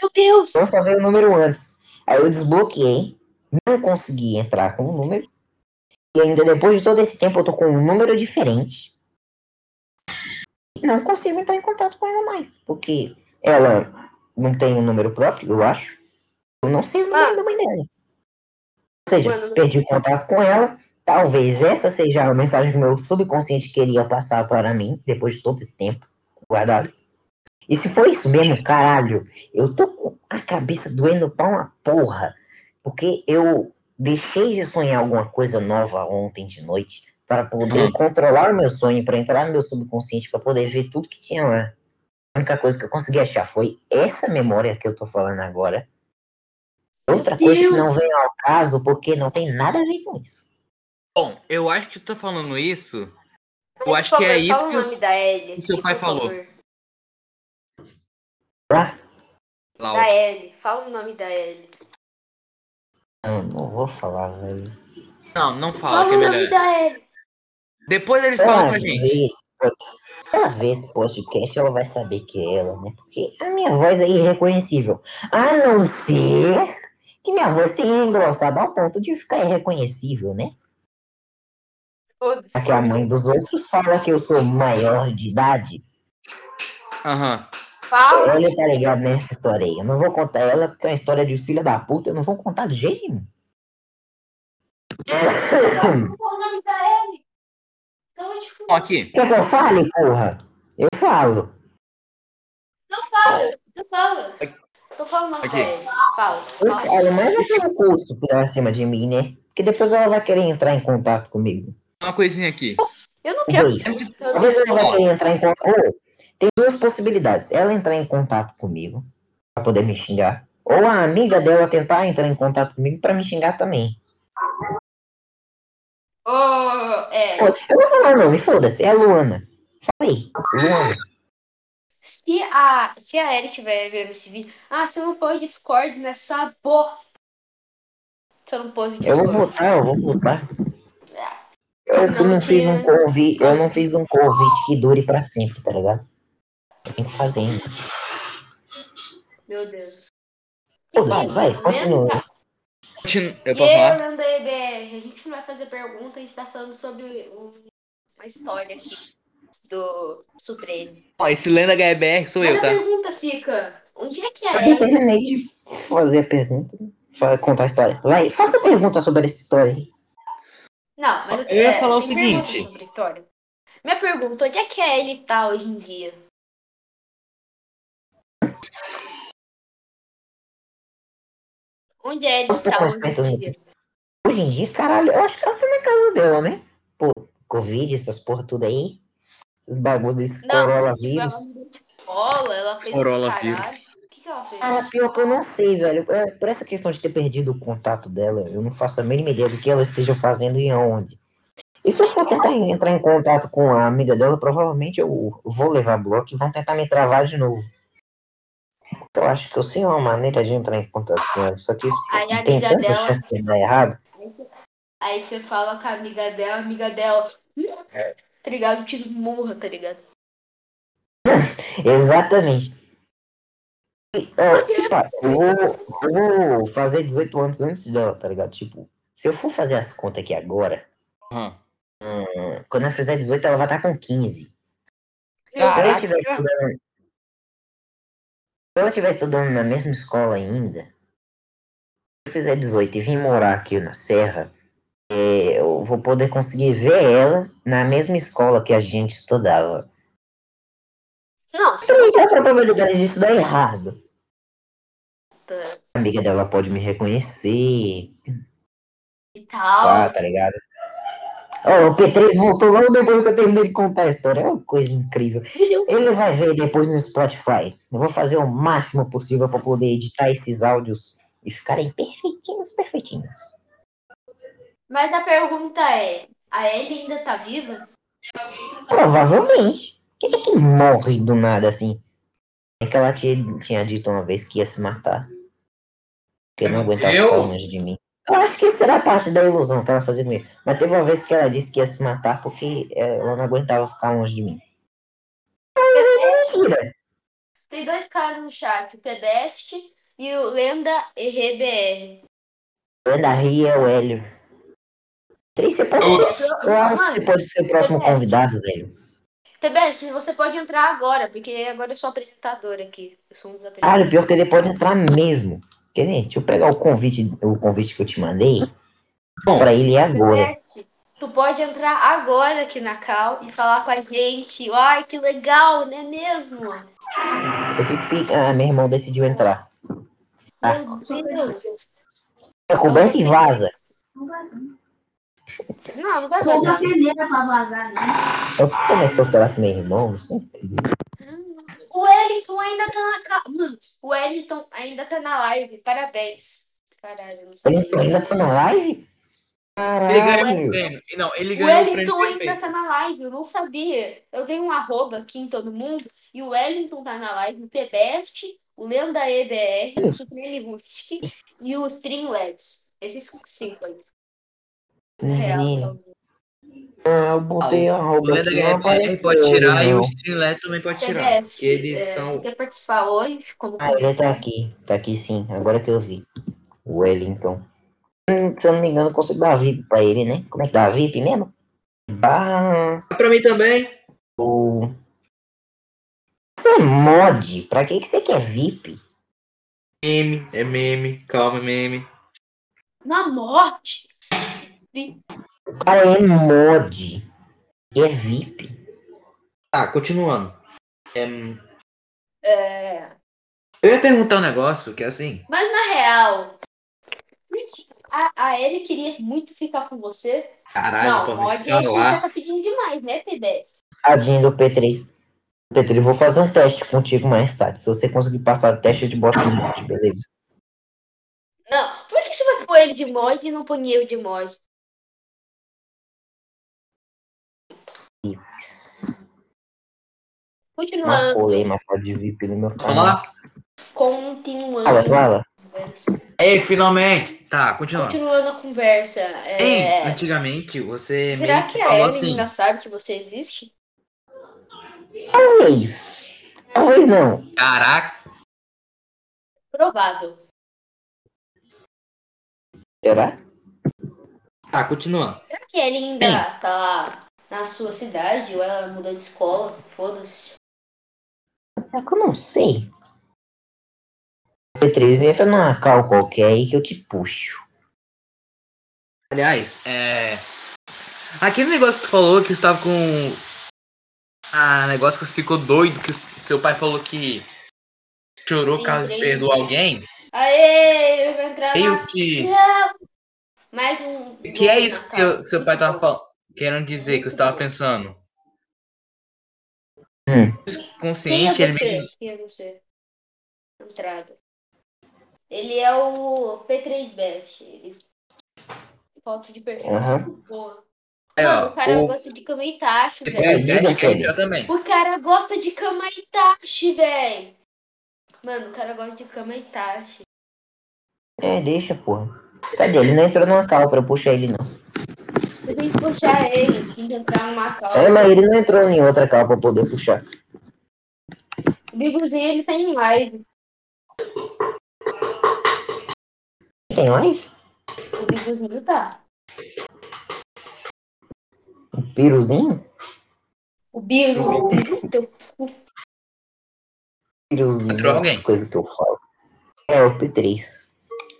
Speaker 3: Meu Deus!
Speaker 1: Eu salvei o número antes. Aí eu desbloqueei, não consegui entrar com o número. E ainda depois de todo esse tempo eu tô com um número diferente. Não consigo entrar em contato com ela mais. Porque ela não tem um número próprio, eu acho. Eu não sei o número
Speaker 3: Ah.
Speaker 1: da mãe dela. Ou seja,
Speaker 3: Mano.
Speaker 1: perdi o contato com ela. Talvez essa seja a mensagem que meu subconsciente queria passar para mim, depois de todo esse tempo guardado. E se for isso mesmo, caralho, eu tô com a cabeça doendo pra uma porra. Porque eu deixei de sonhar alguma coisa nova ontem de noite para poder
Speaker 2: Hum.
Speaker 1: controlar o meu sonho, para entrar no meu subconsciente, para poder ver tudo que tinha lá. A única coisa que eu consegui achar foi essa memória que eu tô falando agora. Outra coisa que não vem ao caso, porque não tem nada a ver com isso.
Speaker 2: Bom, eu acho que tu tá falando isso. Eu
Speaker 3: Por
Speaker 2: acho que é
Speaker 3: favor,
Speaker 2: isso
Speaker 3: Fala o
Speaker 2: que
Speaker 3: nome
Speaker 2: os-
Speaker 3: Ellie.
Speaker 2: que seu pai falou.
Speaker 3: favor.
Speaker 2: Laura.
Speaker 3: Da Ellie. Fala o nome da Ellie.
Speaker 1: Não, não vou falar, velho.
Speaker 2: Não, não fala
Speaker 3: Fala
Speaker 2: que é melhor. Depois eles falam
Speaker 1: ela
Speaker 2: com a gente.
Speaker 1: se ela ver esse podcast, ela vai saber que é ela, né? Porque a minha voz é irreconhecível. A não ser que minha voz tenha engrossado ao ponto de ficar irreconhecível, né? Porque a mãe dos outros fala que eu sou maior de idade.
Speaker 2: Aham.
Speaker 3: Fala.
Speaker 1: Ela tá ligado nessa história aí. Eu não vou contar ela porque é uma história de filha da puta. Eu não vou contar de jeito nenhum.
Speaker 3: Fala o nome da Ellie. Então,
Speaker 2: Ó, aqui.
Speaker 1: Quer que eu fale, porra? Eu falo.
Speaker 3: não fala. Não fala. Tô falando o nome
Speaker 2: Aqui.
Speaker 3: Fala.
Speaker 1: Eu
Speaker 3: fala.
Speaker 1: falo, mas vai ser um custo pra cima de mim, né? Porque depois ela vai querer entrar em contato comigo.
Speaker 2: Uma coisinha aqui.
Speaker 3: Eu não quero. Eu
Speaker 1: Talvez ela vai querer entrar em contato. Tem duas possibilidades. Ela entrar em contato comigo pra poder me xingar. Ou a amiga dela tentar entrar em contato comigo pra me xingar também.
Speaker 3: Ô, é.
Speaker 1: Eu vou falar o nome, foda-se. É a Luana. Falei. Luana.
Speaker 3: Se a, se a Ellie tiver vendo esse vídeo. Ah, você não põe Discord nessa porra. Você não pôs
Speaker 1: Eu vou
Speaker 3: Discord.
Speaker 1: botar, eu vou botar. Eu
Speaker 3: Não
Speaker 1: não fiz um convite. Eu não fiz um convite que dure pra sempre, tá ligado? Eu tenho que fazer ainda.
Speaker 3: Meu Deus.
Speaker 1: Foda-se, vai, continua.
Speaker 2: Continu- Eu
Speaker 3: E
Speaker 2: posso
Speaker 3: aí,
Speaker 2: falar?
Speaker 3: Landa EBR, a gente não vai fazer pergunta, a gente tá falando sobre o- uma história aqui do Supremo.
Speaker 2: Ó, esse lenda HBR sou
Speaker 3: Mas
Speaker 2: eu,
Speaker 3: a
Speaker 2: tá?
Speaker 3: pergunta fica, onde é que
Speaker 1: Eu
Speaker 3: a
Speaker 1: já
Speaker 3: Ellie...
Speaker 1: terminei de fazer a pergunta. Contar a história. Vai, faça a pergunta sobre essa história aí.
Speaker 3: Não, mas
Speaker 2: Eu ia
Speaker 3: é,
Speaker 2: falar o
Speaker 3: tem
Speaker 2: seguinte.
Speaker 3: a. Minha pergunta, onde é que a Ellie tá hoje em dia? Onde
Speaker 1: Eu tô
Speaker 3: está hoje em dia?
Speaker 1: Hoje em dia, caralho, eu acho que ela tá na casa dela, né? Pô, Covid, essas porra tudo aí. Esses bagulho desse
Speaker 3: Não, tipo,
Speaker 1: coronavírus.
Speaker 3: ela mudou de escola, ela fez esse
Speaker 2: Coronavírus.
Speaker 3: caralho. O que, que ela fez?
Speaker 1: Cara, pior que eu não sei, velho. É, por essa questão de ter perdido o contato dela, eu não faço a mínima ideia do que ela esteja fazendo e aonde. E se eu for tentar entrar em contato com a amiga dela, provavelmente eu vou levar bloco e vão tentar me travar de novo. Eu acho que eu sei uma maneira de entrar em contato com ela, só que isso
Speaker 3: Aí a
Speaker 1: tem
Speaker 3: amiga
Speaker 1: tanta
Speaker 3: dela-
Speaker 1: chance de dar errado.
Speaker 3: Aí você fala com a amiga dela, a amiga dela. Tá ligado? Te murra, tá ligado?
Speaker 1: Exatamente. E, se pá, eu vou, eu vou fazer 18 anos antes dela, tá ligado? Tipo, se eu for fazer as contas aqui agora,
Speaker 2: Aham.
Speaker 1: hum, quando eu fizer 18, ela vai estar com 15. Se ela
Speaker 2: Caraca.
Speaker 1: Se ela estiver estudando na mesma escola ainda, se eu fizer 18 e vir morar aqui na Serra, é, eu vou poder conseguir ver ela na mesma escola que a gente estudava.
Speaker 3: Não, você
Speaker 1: Também tem a probabilidade disso dar errado.
Speaker 3: tá
Speaker 1: A amiga dela pode me reconhecer,
Speaker 3: e tal.
Speaker 1: ah, tá ligado? Ó, o P3 voltou logo depois que eu terminei de contar a história. É uma coisa incrível. Ele vai ver depois no Spotify. Eu vou fazer o máximo possível para poder editar esses áudios e ficarem perfeitinhos, perfeitinhos.
Speaker 3: Mas a pergunta é: a Ellie ainda tá viva?
Speaker 1: Provavelmente. Quem é que morre do nada assim? É que ela tinha, tinha dito uma vez que ia se matar. Porque não aguentava
Speaker 2: Eu?
Speaker 1: ficar longe de mim. Eu acho que isso era parte da ilusão que ela fazia comigo. Mas teve uma vez que ela disse que ia se matar porque eh, ela não aguentava ficar longe de mim. Mentira!
Speaker 3: Tem dois caras no chat, o Pebest e o Lenda RBR.
Speaker 1: Lenda Ria é o Hélio. Três, você pode ser. Eu acho que você pode ser o próximo
Speaker 3: Pebest.
Speaker 1: convidado, velho.
Speaker 3: Pebest, você pode entrar agora, porque agora eu sou apresentadora aqui. Eu sou um dos
Speaker 1: Cara, o
Speaker 3: apresentadores.
Speaker 1: pior é que ele pode entrar mesmo. Quer ver? Deixa eu pegar o convite, o convite que eu te mandei pra ele agora.
Speaker 3: Tu pode entrar agora aqui na Cal e falar com a gente. Ai, que legal, não é mesmo?
Speaker 1: Eu que pi- Ah, meu irmão decidiu entrar. Ah.
Speaker 3: Meu Deus.
Speaker 1: É coberto e vaza.
Speaker 3: Não, não vai vazar.
Speaker 4: né?
Speaker 1: Como é que eu trato meu irmão? Isso é incrível.
Speaker 3: O Wellington ainda tá na ca... Mano, o Wellington ainda tá na live. Parabéns. Caralho, eu não sei.
Speaker 1: Ele ainda tá na live?
Speaker 2: ele ganhou o
Speaker 1: Caralho.
Speaker 2: prêmio. Não, ele
Speaker 3: O
Speaker 2: ganhou o prêmio
Speaker 3: Wellington ainda
Speaker 2: perfeito.
Speaker 3: tá na live, eu não sabia. Eu tenho um arroba aqui em todo mundo e o Wellington tá na live, o Pebest, o Lenda EBR, o Supreme Rustic e o Streamlabs. Esses cinco aí. Real.
Speaker 1: Ah, eu botei a
Speaker 2: O
Speaker 1: roupa
Speaker 2: Lenda
Speaker 1: aqui, não
Speaker 2: HPR pode tirar e o
Speaker 1: não.
Speaker 2: Streamlet também pode tirar.
Speaker 3: Pebest,
Speaker 2: Porque eles
Speaker 3: é,
Speaker 2: são.
Speaker 3: quer participar hoje? Como
Speaker 1: Ah, ele tá aqui. Tá aqui sim. Agora que eu vi. O Wellington. Hum, se eu não me engano, eu consigo dar VIP pra ele, né? Como é que dá VIP mesmo? Barra.
Speaker 2: Pra mim também.
Speaker 1: O. Você é mod? Pra que, que você quer VIP?
Speaker 2: Meme, é meme. Calma, meme.
Speaker 3: Na morte.
Speaker 1: O cara é mod. E é VIP.
Speaker 2: Tá, continuando. É,
Speaker 3: É,
Speaker 2: Eu ia perguntar um negócio que é assim.
Speaker 3: Mas na real, a, a Ellie queria muito ficar com você.
Speaker 2: Caralho,
Speaker 3: não, mod
Speaker 2: me
Speaker 3: é já
Speaker 2: falar.
Speaker 3: tá pedindo demais, né, Pebest?
Speaker 1: Tadinho do P3. P3, vou fazer um teste contigo mais tarde. Se você conseguir passar o teste, eu te boto no mod, beleza?
Speaker 3: Não, por que você vai pôr ele de mod e não põe eu de mod? Continuando,
Speaker 1: uma de VIP no meu
Speaker 2: Vamos
Speaker 1: canal.
Speaker 2: lá?
Speaker 3: continuando.
Speaker 1: Fala, fala.
Speaker 2: Ei, finalmente! Tá, continuando.
Speaker 3: Continuando a conversa.
Speaker 2: Ei,
Speaker 3: É...
Speaker 2: antigamente você
Speaker 3: Será
Speaker 2: que
Speaker 3: a Ellie
Speaker 2: assim.
Speaker 3: ainda sabe que você existe?
Speaker 1: Talvez. Talvez não.
Speaker 2: Caraca,
Speaker 3: Provável.
Speaker 1: Será?
Speaker 2: tá, continuando.
Speaker 3: Será que a Ellie ainda tá na sua cidade ou ela mudou de escola? Foda-se.
Speaker 1: É que eu não sei. P3 entra numa cal qualquer aí que eu te puxo.
Speaker 2: Aliás, é. Aquele negócio que tu falou que você tava com. Ah, negócio que você ficou doido, que seu pai falou que chorou caso
Speaker 3: Lembrei
Speaker 2: perdoou alguém.
Speaker 3: Aê, eu vou entrar
Speaker 2: E
Speaker 3: na...
Speaker 2: que.
Speaker 3: Mais um.
Speaker 2: O que é isso que, eu- que seu pai tava falando? Querendo dizer, que você tava pensando?
Speaker 1: Hum.
Speaker 3: Quem é
Speaker 2: Consciente, ele
Speaker 3: você?
Speaker 2: meio.
Speaker 3: Quem é você? Entrada. Ele é o P3 Best. Ele... Foto de perfil.
Speaker 1: Aham.
Speaker 3: Boa.
Speaker 2: É,
Speaker 3: Mano,
Speaker 2: ó,
Speaker 3: o cara
Speaker 2: o
Speaker 3: gosta de Itachi,
Speaker 2: esse
Speaker 3: velho.
Speaker 2: eu
Speaker 1: Felipe.
Speaker 2: já também.
Speaker 3: O cara gosta de cama Itachi, velho. Mano, o cara gosta de cama Itachi.
Speaker 1: É, deixa, porra. Cadê? Ele não entrou numa cal pra eu puxar ele, não.
Speaker 3: Tem que puxar ele, tem que entrar numa
Speaker 1: É, mas ele não entrou em outra cal pra poder puxar.
Speaker 3: O Bigozinho, ele tá em live.
Speaker 1: Tem live?
Speaker 3: O Bigozinho tá.
Speaker 1: Um piruzinho?
Speaker 3: O Bigo, o Bigo, teu
Speaker 1: Piruzinho.
Speaker 2: Entrou alguém?
Speaker 1: Coisa que eu falo. É, o P3.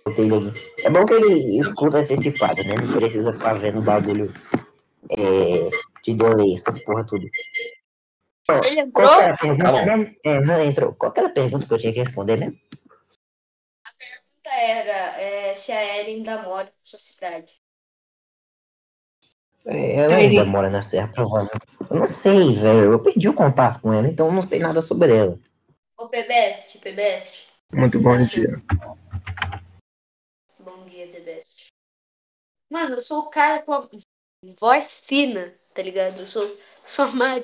Speaker 1: Ele. É bom que ele escuta antecipado, né? Não precisa ficar vendo bagulho é, de delay, essas porra tudo.
Speaker 3: Ele
Speaker 1: Qual
Speaker 3: entrou?
Speaker 1: que era a pergunta
Speaker 2: Tá bom.
Speaker 1: mesmo? É, não entrou. Qual que era a pergunta que eu tinha que responder mesmo?
Speaker 3: pergunta era é, se a Ellen ainda mora na sua cidade.
Speaker 1: É, ela ainda mora na Serra, provavelmente. Eu não sei, velho. Eu perdi o contato com ela, então eu não sei nada sobre ela.
Speaker 3: Ô, Pebest, Pebest.
Speaker 4: Muito bom dia.
Speaker 3: Bom Mano, eu sou o cara com a voz fina, tá ligado? Eu sou, Mari.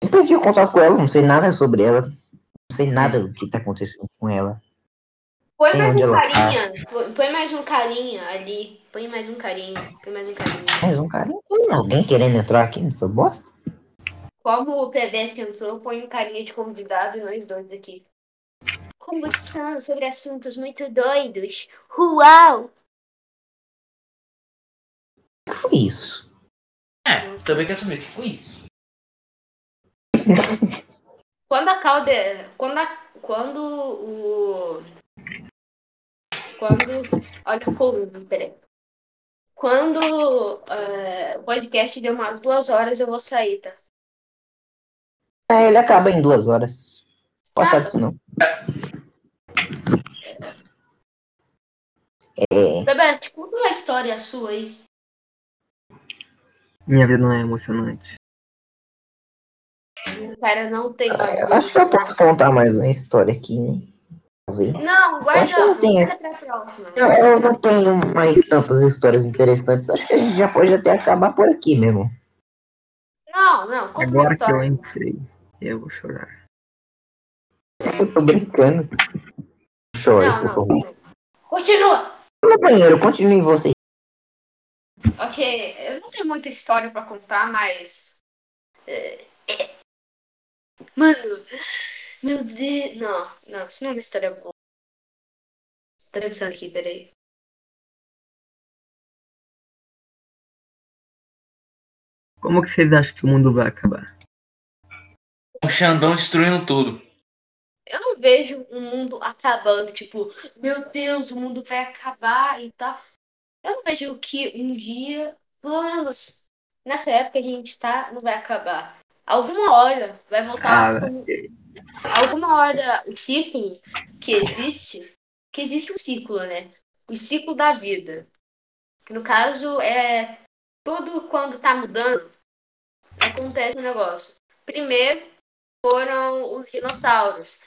Speaker 1: Eu perdi o contato com ela, não sei nada sobre ela. Não sei nada do que tá acontecendo com ela.
Speaker 3: Põe
Speaker 1: Tem
Speaker 3: mais um
Speaker 1: tá?
Speaker 3: carinha. Põe- Põe mais um carinha ali. Põe mais um carinha. Põe mais um carinha.
Speaker 1: Mais um cara. Hum, Alguém querendo entrar aqui, não foi bosta?
Speaker 3: Como o Pebest entrou, põe um carinha de convidado e nós dois aqui. Conversando sobre assuntos muito doidos. Uau!
Speaker 1: O que foi isso?
Speaker 2: É, também quero saber o que foi isso.
Speaker 3: Quando a calde... Quando a... Quando o... Quando... Olha o volume, peraí. Quando eh, o podcast deu umas duas horas, eu vou sair, tá?
Speaker 1: É, ele acaba em duas horas. Passar disso não. É,
Speaker 3: Bebete, conta uma história sua aí.
Speaker 4: Minha vida não é emocionante.
Speaker 3: O cara não tem
Speaker 1: acho que eu posso contar mais uma história aqui, né? Talvez.
Speaker 3: Não, guarda,
Speaker 1: Acho que não tem
Speaker 3: guarda pra próxima.
Speaker 1: Eu, eu não tenho mais tantas histórias interessantes. Acho que a gente já pode até acabar por aqui mesmo.
Speaker 3: Não, não, conta uma
Speaker 4: Agora que eu
Speaker 3: história.
Speaker 4: entrei, eu vou chorar.
Speaker 1: Eu tô brincando. Chore,
Speaker 3: Não,
Speaker 1: por
Speaker 3: não.
Speaker 1: favor.
Speaker 3: Continua!
Speaker 1: No banheiro, continue você.
Speaker 3: Ok, eu não tenho muita história pra contar, mas. é, é. Mano, meu Deus. Não, não, isso não é uma história boa. Pensando aqui, peraí.
Speaker 4: Como que vocês acham que o mundo vai acabar?
Speaker 2: O Xandão destruindo tudo.
Speaker 3: Eu não vejo o mundo acabando, tipo, meu Deus, o mundo vai acabar e tal. Eu não vejo que um dia, pelo menos nessa época que a gente tá, não vai acabar. Alguma hora vai voltar.
Speaker 4: Ah,
Speaker 3: como- Alguma hora o ciclo que existe, que existe um ciclo, né? O ciclo da vida. Que no caso é tudo quando tá mudando, acontece um negócio. Primeiro foram os dinossauros,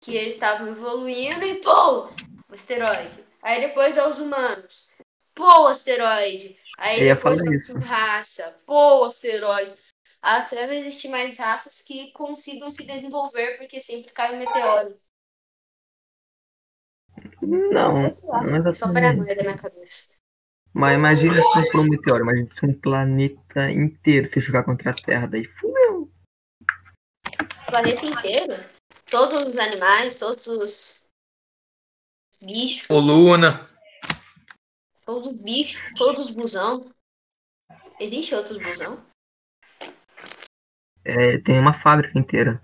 Speaker 3: que eles estavam evoluindo e pô, o asteroide. Aí depois é os humanos. Pô, o asteroide. Aí
Speaker 4: Eu
Speaker 3: depois
Speaker 4: falar
Speaker 3: é a raça. Pô, o asteroide. Até não existir mais raças que consigam se desenvolver, porque sempre cai um meteoro.
Speaker 4: Não,
Speaker 3: Sei lá,
Speaker 4: não
Speaker 3: só paranoia da minha cabeça.
Speaker 4: Mas imagina se não for um meteoro, imagina se um planeta inteiro se jogar contra a Terra, daí fudeu.
Speaker 3: Planeta inteiro, todos os animais, todos os bichos,
Speaker 2: O Luna.
Speaker 3: todos os bichos, todos os busão. Existe outros busão?
Speaker 4: É, tem uma fábrica inteira.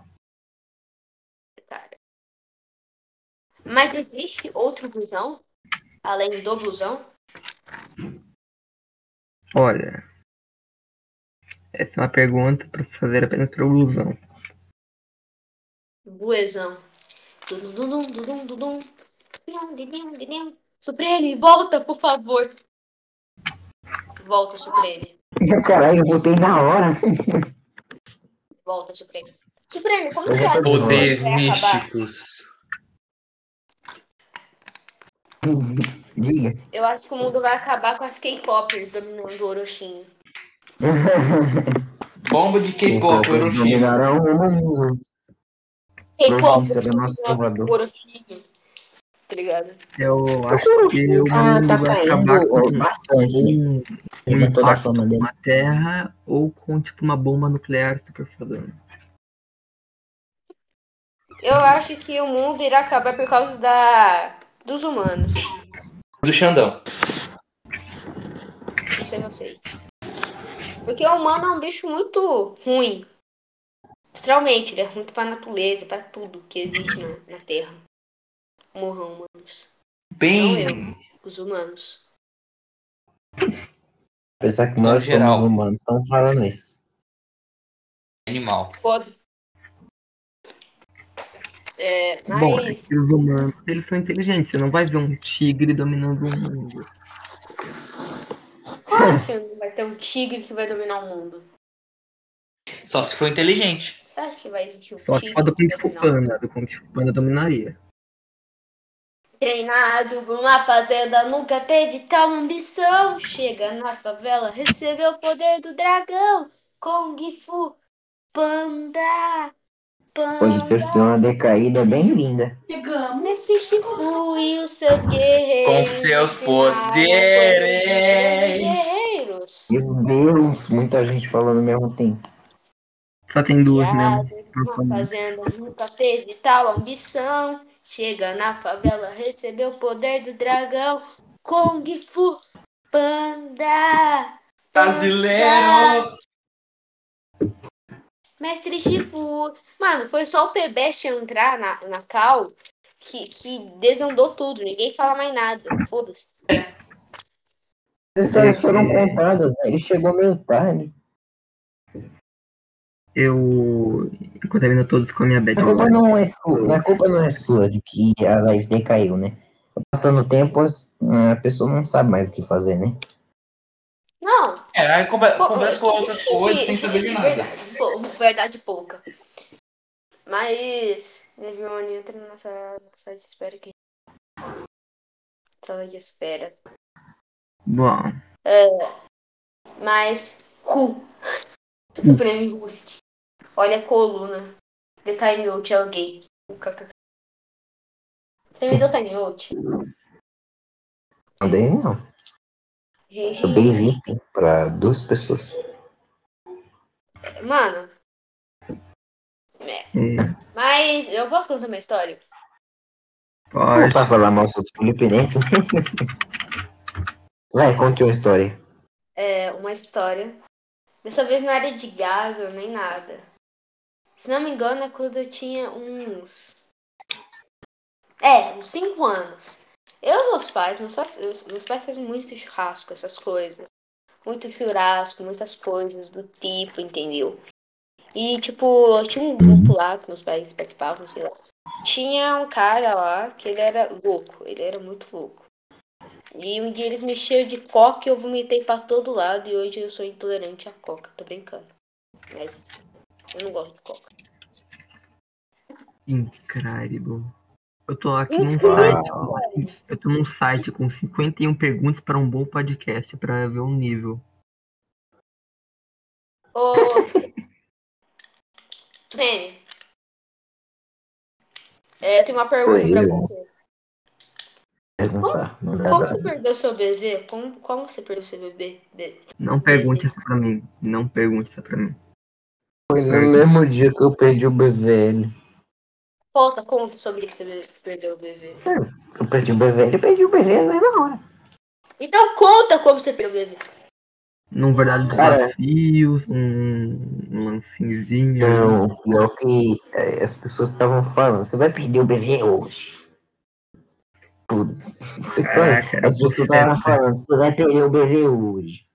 Speaker 3: Mas existe outro busão? Além do busão?
Speaker 4: Olha, essa é uma pergunta para fazer apenas para o blusão.
Speaker 3: Buezão. Dudum, dudum, dudum. Dudum, dudum, dudum. Supreme, volta, por favor. Volta, Supreme.
Speaker 1: Caralho, eu voltei na hora.
Speaker 3: Volta, Supreme. Supreme, como você acha que o mundo
Speaker 2: Poderes
Speaker 3: vai acabar?
Speaker 2: místicos.
Speaker 1: Diga.
Speaker 3: Eu acho que o mundo vai acabar com as K-popers dominando o Orochinho.
Speaker 2: Bomba de K-pop, Orochi.
Speaker 1: Dominarão o mundo.
Speaker 3: K-pop
Speaker 1: será nosso salvador.
Speaker 3: Orochinho. Tá?
Speaker 4: Eu acho que o
Speaker 1: Ah,
Speaker 4: mundo
Speaker 1: tá
Speaker 4: vai
Speaker 1: caindo
Speaker 4: acabar com
Speaker 1: bastante.
Speaker 4: um, um impacto na Terra ou com tipo uma bomba nuclear super fodona.
Speaker 3: Eu acho que o mundo irá acabar por causa da dos humanos.
Speaker 2: Do Xandão.
Speaker 3: Não sei vocês. Porque o humano é um bicho muito ruim. Literalmente, ele é ruim pra natureza, pra tudo que existe na, na Terra. Morram humanos. Não
Speaker 2: Bem.
Speaker 3: Os humanos.
Speaker 1: Apesar que nós
Speaker 2: geral.
Speaker 1: somos humanos, estão falando isso.
Speaker 2: Animal.
Speaker 3: Pode. É,
Speaker 4: Bom, é
Speaker 3: mas.
Speaker 4: os humanos, eles são inteligentes. Você não vai ver um tigre dominando o mundo.
Speaker 3: Claro que não vai ter um tigre que vai dominar o mundo.
Speaker 2: Só se for inteligente.
Speaker 3: Você acha que vai existir um
Speaker 4: Só
Speaker 3: tigre
Speaker 4: do
Speaker 3: que
Speaker 4: Kung Fu
Speaker 3: o?
Speaker 4: Panda. Do Kung Fu Panda dominaria.
Speaker 3: Treinado por uma fazenda, nunca teve tal ambição. Chega na favela, recebeu o poder do dragão. Kung Fu Panda.
Speaker 1: Pode ter
Speaker 3: Panda.
Speaker 1: uma decaída bem linda.
Speaker 3: Nesse Shifu e os seus guerreiros.
Speaker 2: Com seus poderes.
Speaker 3: poderes de guerreiros.
Speaker 1: Meu Deus, muita gente falando ao mesmo tempo.
Speaker 4: Só tem duas mesmo.
Speaker 3: Uma
Speaker 4: favor.
Speaker 3: fazenda nunca teve tal ambição. Chega na favela, recebeu o poder do dragão. Kung Fu Panda.
Speaker 2: Brasileiro!
Speaker 3: Mestre Shifu. Mano, foi só o Pebest entrar na, na Cal que, que desandou tudo. Ninguém fala mais nada. Foda-se.
Speaker 1: As histórias foram contadas, né? Ele chegou meio tarde.
Speaker 4: Eu. Enquanto eu ainda todos com a minha bad
Speaker 1: A culpa não é sua, a culpa não é sua de que a live decaiu, né? Passando o tempo, as- a pessoa não sabe mais o que fazer, né?
Speaker 3: Não,
Speaker 2: É, aí conversa com outras coisas sem saber de nada.
Speaker 3: Verdade, pô, verdade pouca. Mas, Nevione, entra na sala, na sala de espera aqui. Sala de espera.
Speaker 4: Bom,
Speaker 3: Mas, cu. Supreme Rust. Olha a coluna. The Time Out é alguém. KKK. Você me deu time out?
Speaker 1: Não dei, não. Eu dei VIP pra duas pessoas.
Speaker 3: Mano,
Speaker 4: é,
Speaker 3: mas eu posso contar uma história?
Speaker 1: Não
Speaker 4: pode.
Speaker 1: pra falar mal sobre o Felipe Neto. Vai, conte uma história.
Speaker 3: É, uma história. Dessa vez não era de Gaza nem nada. Se não me engano, é quando eu tinha uns. É, uns 5 anos. Eu e meus pais, meus pais, meus- pais fazem muito churrasco, essas coisas. Muito churrasco, muitas coisas do tipo, entendeu? E, tipo, tinha um grupo lá que meus pais participavam, sei lá. Tinha um cara lá que ele era louco, ele era muito louco. E um dia eles me encheram de coca e eu vomitei pra todo lado e hoje eu sou intolerante à coca, tô brincando. Mas eu não gosto de coca.
Speaker 4: Incrível. Eu tô aqui num site. com- Eu tô num site com 51 perguntas para um bom podcast pra ver o nível.
Speaker 3: Ô. Treme. É, eu tenho uma pergunta
Speaker 1: eu.
Speaker 3: você.
Speaker 1: Dá
Speaker 3: Como
Speaker 1: pra-
Speaker 3: você perdeu seu bebê? Como, como você perdeu seu bebê? Be-
Speaker 4: Não pergunte isso pra mim. Não pergunte isso pra mim.
Speaker 1: Foi no mesmo dia que eu perdi o BVL.
Speaker 3: Conta, conta sobre que você perdeu o bebê.
Speaker 1: Eu perdi o BVL, eu perdi o BVL na mesma hora.
Speaker 3: Então conta como você perdeu o bebê.
Speaker 4: Num verdade desafios, um, lancinzinho.
Speaker 1: Não, pior que é, as pessoas estavam falando, você vai perder o BVL hoje. Putz, foi só isso. As pessoas estavam falando, você vai perder o BVL hoje.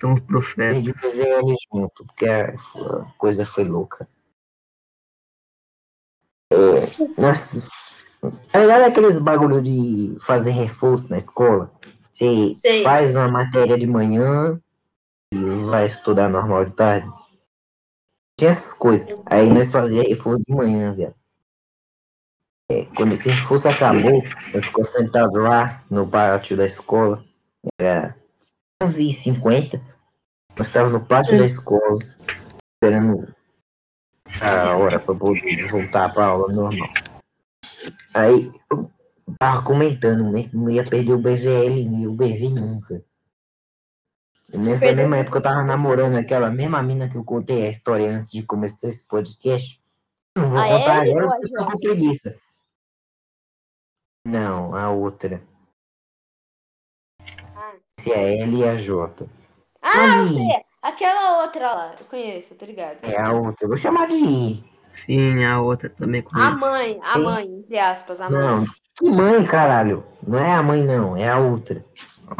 Speaker 4: São os profetas.
Speaker 1: Perdi o BVL junto, porque a a coisa foi louca. É, nossa, tá ligado aqueles bagulho de fazer reforço na escola? Você
Speaker 3: Sei.
Speaker 1: faz uma matéria de manhã e vai estudar normal de tarde? Tinha essas coisas. Aí nós fazíamos reforço de manhã, velho. é, quando esse reforço acabou, nós ficamos sentados lá no pátio da escola. Era 11h50. Nós estávamos no pátio da escola, esperando a hora para poder voltar para aula normal. Aí eu tava comentando, né? Que não ia perder o BVL e o BV nunca. E nessa
Speaker 3: Perdeu
Speaker 1: mesma época eu tava namorando aquela mesma mina que eu contei a história antes de começar esse podcast. Não vou
Speaker 3: A
Speaker 1: contar
Speaker 3: Ellie
Speaker 1: agora porque eu tô com preguiça. Não, a outra.
Speaker 3: Ah,
Speaker 1: Se é a L e a J.
Speaker 3: ah eu sei. Aquela outra lá. Eu conheço, tô ligado.
Speaker 1: É a outra. Eu vou chamar de.
Speaker 4: Sim, a outra também
Speaker 3: A
Speaker 4: conheço.
Speaker 3: mãe, a
Speaker 1: Sim.
Speaker 3: mãe, entre aspas, a mãe.
Speaker 1: Não, que mãe, caralho. Não é a mãe, não. É a outra.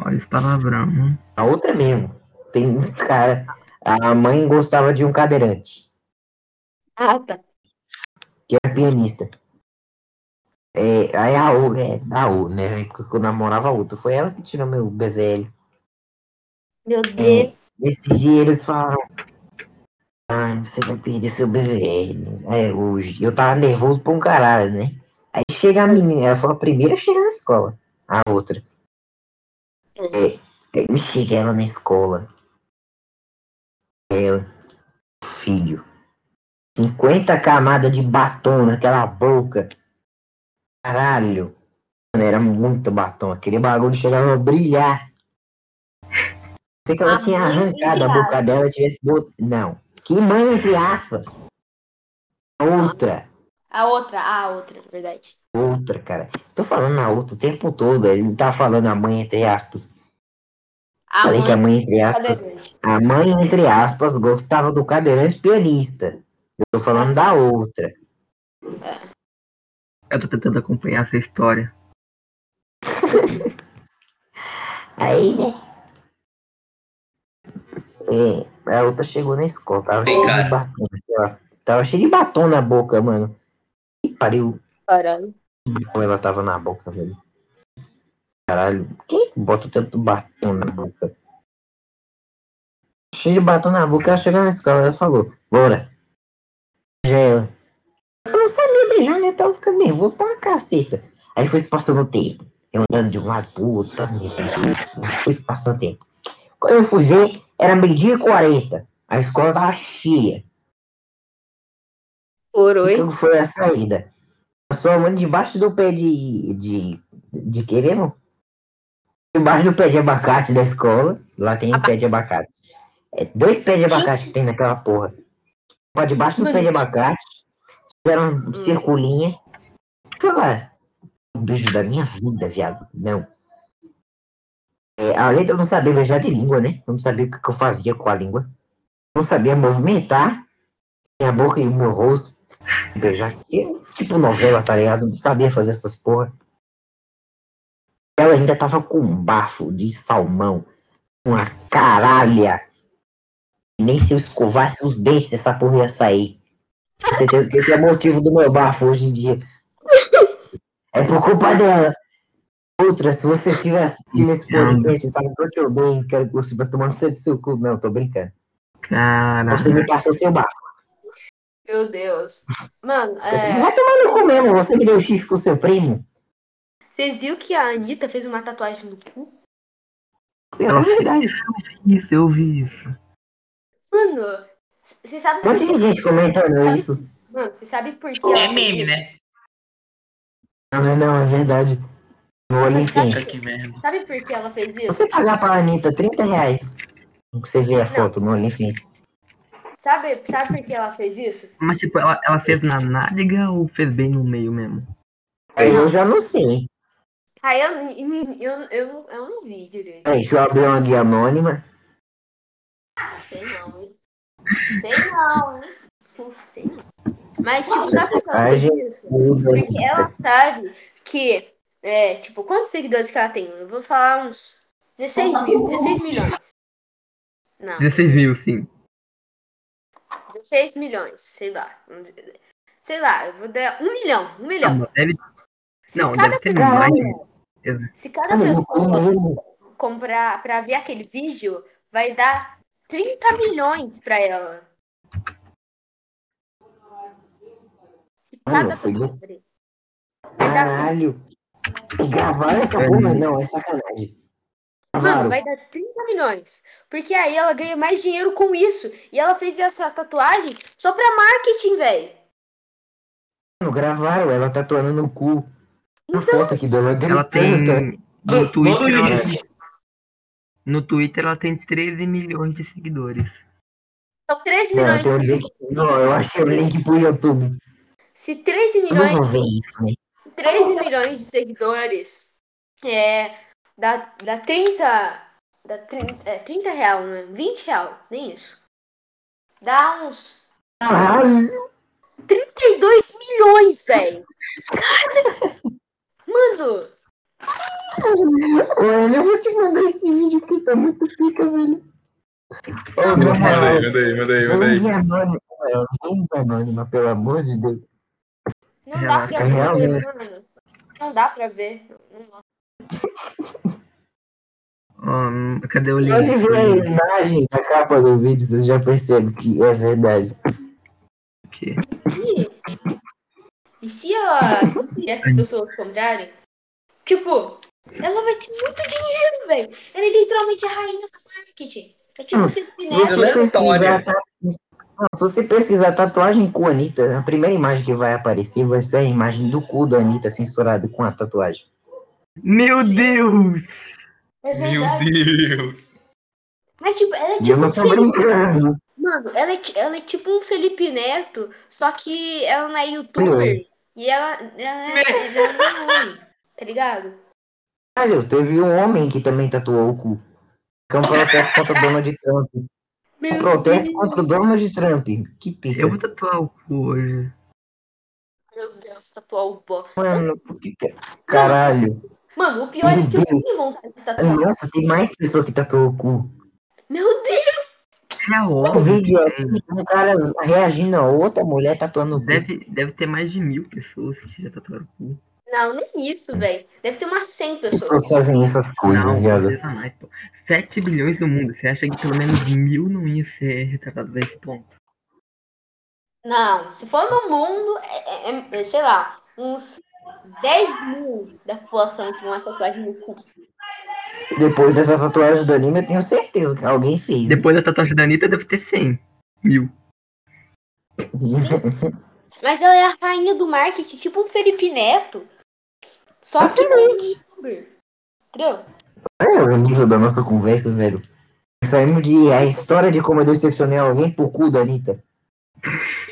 Speaker 4: Olha esse palavrão. hein?
Speaker 1: A outra mesmo. Tem muito cara. A mãe gostava de um cadeirante,
Speaker 3: Ah, tá.
Speaker 1: que era pianista. É, aí a U, é, a U, né? Porque eu namorava a outra. Foi ela que tirou meu BVL.
Speaker 3: Meu Deus.
Speaker 1: Nesse dia eles falaram. Ah, você vai perder seu BVL. É, hoje. Eu tava nervoso pra um caralho, né? Aí chega a menina, ela foi a primeira a chegar na escola. A outra. É, aí chega ela na escola. Ela, filho. 50 camadas de batom naquela boca. Caralho. Mano, era muito batom. Aquele bagulho chegava a brilhar. Sei que ela
Speaker 3: A
Speaker 1: tinha
Speaker 3: mãe,
Speaker 1: arrancado a boca
Speaker 3: aspas.
Speaker 1: dela e tivesse bot... Não. Que mãe, entre aspas. Outra.
Speaker 3: A outra, a outra, verdade.
Speaker 1: Outra, cara. Tô falando a outra o tempo todo. Ele tá falando a mãe, entre aspas.
Speaker 3: A
Speaker 1: Falei que a
Speaker 3: mãe.
Speaker 1: mãe, entre aspas. A mãe, entre aspas, gostava do cadeirante pianista. Eu tô falando da outra.
Speaker 4: Eu tô tentando acompanhar essa história.
Speaker 1: Aí, né? É, a outra chegou na escola, tava
Speaker 2: Bem,
Speaker 1: cheio
Speaker 2: cara.
Speaker 1: de batom. Tava cheio de batom na boca, mano. Que pariu.
Speaker 3: Caralho.
Speaker 1: Ela tava na boca, velho. Caralho, quem que bota tanto batom na boca? Cheio de batom na boca, ela chegou na escola, ela falou, bora. Já ela. Eu não sabia beijar, né? Tava ficando nervoso pra uma caceta. Aí foi se passando o tempo. Eu andando de um lado pro outro, tá? foi se passando o tempo. Quando eu fui ver, era meio-dia e quarenta. A escola tava cheia.
Speaker 3: Oi.
Speaker 1: Então foi a saída. Passou a mão debaixo do pé de. de. de quê mesmo? Debaixo do pé de abacate da escola. Lá tem um pé de abacate. É dois pés de abacate que tem naquela porra. Debaixo do pé de abacate. Fizeram um circulinha. Foi lá. O beijo da minha vida, viado. Não. É, além de eu não saber beijar de língua, né? Eu não sabia o que, que eu fazia com a língua. Eu não sabia movimentar minha boca e o meu rosto. Beijar. E, tipo novela, tá ligado? Não sabia fazer essas porra. Ela ainda tava com um bafo de salmão. Uma caralha. Nem se eu escovasse os dentes, essa porra ia sair. Com certeza que esse é o motivo do meu bafo hoje em dia. É por culpa dela. Outra, se você estiver assistindo esse podcast, sabe que eu te odeio, quero que você vá tomar no seu, do seu cu. Não, tô brincando.
Speaker 4: Cara,
Speaker 1: Você me passou seu bafo.
Speaker 3: Meu Deus. Mano, é,
Speaker 1: vai tomar no cu mesmo. Você me deu chifre com seu primo.
Speaker 3: vocês viram que a Anitta fez uma tatuagem no cu?
Speaker 1: É
Speaker 4: Ela
Speaker 1: verdade.
Speaker 4: isso, eu vi isso.
Speaker 3: Mano, sabem
Speaker 1: Um
Speaker 3: por
Speaker 1: monte de
Speaker 3: quê?
Speaker 1: gente comentando isso.
Speaker 3: Mano, vocês sabem por que
Speaker 2: É
Speaker 3: ela fez
Speaker 2: meme,
Speaker 3: isso?
Speaker 2: né?
Speaker 1: Não, não, não, é verdade. No
Speaker 2: que merda.
Speaker 3: Sabe por que ela fez
Speaker 1: Se
Speaker 3: isso?
Speaker 1: você pagar pra Anitta 30 reais, você vê a foto no OnlyFans.
Speaker 3: Sabe, sabe por que ela fez isso?
Speaker 4: Mas tipo, ela, ela fez na nádega ou fez bem no meio mesmo?
Speaker 1: Aí eu já não sei.
Speaker 3: Aí eu, eu, eu, eu não vi direito.
Speaker 1: Peraí, deixa eu abrir uma guia anônima.
Speaker 3: Sei não, hein? Sei não, hein? Sei não. Mas, tipo, sabe por que ela
Speaker 1: Ai,
Speaker 3: fez
Speaker 1: gente.
Speaker 3: isso? Porque ela sabe que, é, tipo, quantos seguidores que ela tem? Eu vou falar uns 16 mil, 16 milhões. Não,
Speaker 4: 16 mil, sim.
Speaker 3: 16 milhões, sei lá. Sei lá, eu vou dar um milhão, um milhão.
Speaker 4: Não, deve,
Speaker 3: Se
Speaker 4: não,
Speaker 3: cada
Speaker 4: deve ter
Speaker 3: pessoa,
Speaker 4: mais.
Speaker 3: se cada pessoa comprar pra ver aquele vídeo, vai dar 30 milhões pra ela. Se
Speaker 1: foi do-
Speaker 3: ver. Vai dar,
Speaker 1: Caralho. Gravaram essa porra? Não, é sacanagem.
Speaker 3: mano, vai dar 30 milhões. Porque aí ela ganha mais dinheiro com isso. E ela fez essa tatuagem só pra marketing, velho.
Speaker 1: Mano, gravaram ela tatuando no cu.
Speaker 3: Então,
Speaker 1: foto aqui dela
Speaker 4: Ela
Speaker 1: gritando.
Speaker 4: tem. No Twitter,
Speaker 2: o
Speaker 4: ela
Speaker 2: link.
Speaker 4: tem, no Twitter ela tem 13 milhões de seguidores.
Speaker 3: são 13
Speaker 1: Não,
Speaker 3: milhões.
Speaker 1: tem um link. Não, eu achei o link pro YouTube.
Speaker 3: Se 13
Speaker 1: Eu
Speaker 3: milhões,
Speaker 1: não vou ver isso, né?
Speaker 3: 13 milhões de seguidores é, dá, dá 30. Dá 30, é, 30 real, né? 20 real, nem isso. Dá uns
Speaker 1: Caralho.
Speaker 3: 32 milhões, velho. Mano,
Speaker 1: Olha, eu vou te mandar esse vídeo que tá muito pica, velho. Ô, na
Speaker 2: Manda aí, manda aí, manda aí, manda aí.
Speaker 1: Vem anônima, pelo amor de Deus.
Speaker 3: não dá pra ver,
Speaker 1: né?
Speaker 3: mano. Não dá pra ver.
Speaker 4: Ó, cadê o link?
Speaker 1: Pode ver a imagem da capa do vídeo, vocês já percebem que é verdade.
Speaker 4: Aqui.
Speaker 3: E se, a, se essas pessoas comprarem, tipo, ela vai ter muito dinheiro, velho. Ela é literalmente a rainha do marketing. É tipo
Speaker 1: Hum,
Speaker 3: um
Speaker 1: Se
Speaker 3: Felipe
Speaker 1: você,
Speaker 3: Neto.
Speaker 2: Ela é
Speaker 1: Não, se você pesquisar tatuagem com a Anitta, a primeira imagem que vai aparecer vai ser a imagem do cu da Anitta censurada com a tatuagem.
Speaker 4: Meu Deus!
Speaker 3: É
Speaker 2: Meu. Deus.
Speaker 3: Mas, tipo, ela é
Speaker 1: E eu
Speaker 3: tipo
Speaker 1: não
Speaker 3: um
Speaker 1: tô
Speaker 3: Felipe...
Speaker 1: brincando.
Speaker 3: Mano, ela é, ela é tipo um Felipe Neto, só que ela não é youtuber. E ela, ela, é, ela não é ruim, tá ligado?
Speaker 1: Olha, teve um homem que também tatuou o cu. Que é um protesto contra o Donald Trump. Um
Speaker 3: Meu
Speaker 1: protesto
Speaker 3: Deus,
Speaker 1: contra o Donald Trump. Que pica.
Speaker 4: Eu vou tatuar o cu hoje.
Speaker 3: meu Deus, tatuar o pó.
Speaker 1: Mano, por que que- Caralho.
Speaker 3: Mano, o pior é que eu
Speaker 1: Meu
Speaker 3: não tenho vontade de tatuar.
Speaker 1: Nossa, tem mais pessoa que tatuou o cu.
Speaker 3: Meu Deus!
Speaker 4: É
Speaker 1: O
Speaker 4: óbvio.
Speaker 1: vídeo é
Speaker 4: que
Speaker 1: um cara reagindo a outra mulher tatuando o cu.
Speaker 4: Deve, deve ter mais de mil pessoas que já tatuaram o cu.
Speaker 3: Não, nem isso, velho. Deve ter umas 100
Speaker 1: As
Speaker 3: pessoas.
Speaker 1: fazem essas coisas,
Speaker 4: Não,
Speaker 1: viado.
Speaker 4: beleza, mais, pô. 7 bilhões no mundo. Você acha que pelo menos mil não ia ser retratado nesse ponto?
Speaker 3: Não, se for no mundo, é, é- é, sei lá, uns 10 mil da população tem uma tatuagem no cu.
Speaker 1: Depois dessa tatuagem do anime, eu tenho certeza que alguém fez.
Speaker 4: Depois da tatuagem da Anitta, deve ter 100 mil.
Speaker 3: Mas ela é a rainha do marketing, tipo um Felipe Neto. Só que não youtuber. Entendeu?
Speaker 1: É o nível da nossa conversa, velho. Saímos de a história de como eu decepcionei alguém por cu da Anitta.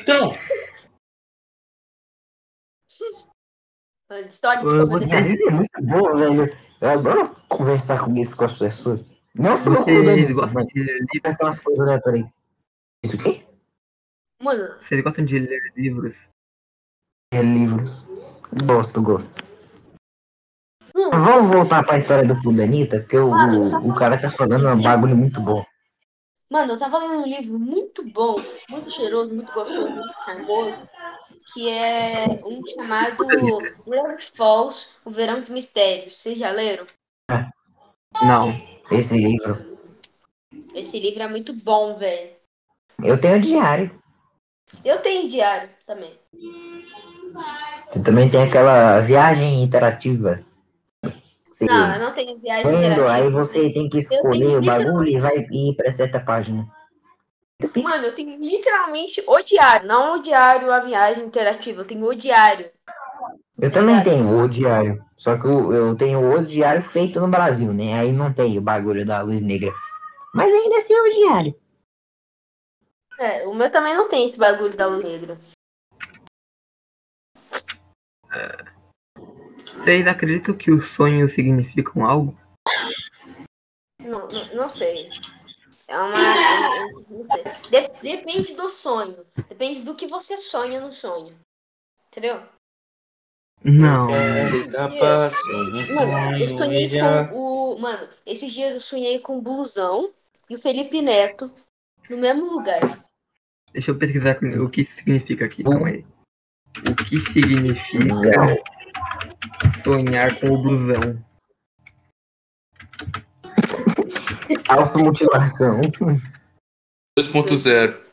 Speaker 2: Então,
Speaker 3: História de como eu
Speaker 1: vida é muito boa, velho. Eu adoro conversar com isso com as pessoas. Não só o cu da Anitta,
Speaker 4: gostam
Speaker 1: mas
Speaker 4: de ler livros?
Speaker 1: pensar umas coisas aleatórias aí. Isso o quê?
Speaker 3: Mano,
Speaker 4: Vocês gostam de ler livros?
Speaker 1: É livros. Gosto, gosto. Vamos voltar pra história do cu da Anitta, porque o,
Speaker 3: eu tava-
Speaker 1: o, cara tá falando um bagulho muito bom.
Speaker 3: mano, eu tava lendo um livro muito bom, muito cheiroso, muito gostoso, muito charmoso, que é um chamado Gravity Falls, O Verão de Mistérios. Vocês já leram?
Speaker 4: Não.
Speaker 1: Esse livro.
Speaker 3: Esse livro é muito bom, velho.
Speaker 1: Eu tenho diário.
Speaker 3: Eu tenho diário também.
Speaker 1: Você também tem aquela viagem interativa. Você
Speaker 3: Não, eu não tenho viagem interativa.
Speaker 1: aí você tem que
Speaker 3: tenho
Speaker 1: escolher o bagulho e vai ir pra certa página.
Speaker 3: Mano, eu tenho literalmente o diário, não o diário, a viagem interativa. Eu tenho o diário.
Speaker 1: Eu também tenho o diário. Só que eu, eu tenho o diário feito no Brasil, né? Aí não tem o bagulho da luz negra. Mas ainda assim é o diário.
Speaker 3: É, o meu também não tem esse bagulho da luz negra.
Speaker 4: Vocês acreditam que os sonhos significam algo?
Speaker 3: Não, não, não sei. É uma. é uma- não sei. De- depende do sonho. Depende do que você sonha no sonho. Entendeu?
Speaker 4: Não.
Speaker 3: Mano, eu sonhei com o. Mano, esses dias eu sonhei com o Blusão e o Felipe Neto no mesmo lugar.
Speaker 4: Deixa eu pesquisar o que significa aqui. Calma aí. O que significa sonhar com o blusão?
Speaker 1: Automotivação.
Speaker 2: 2.0.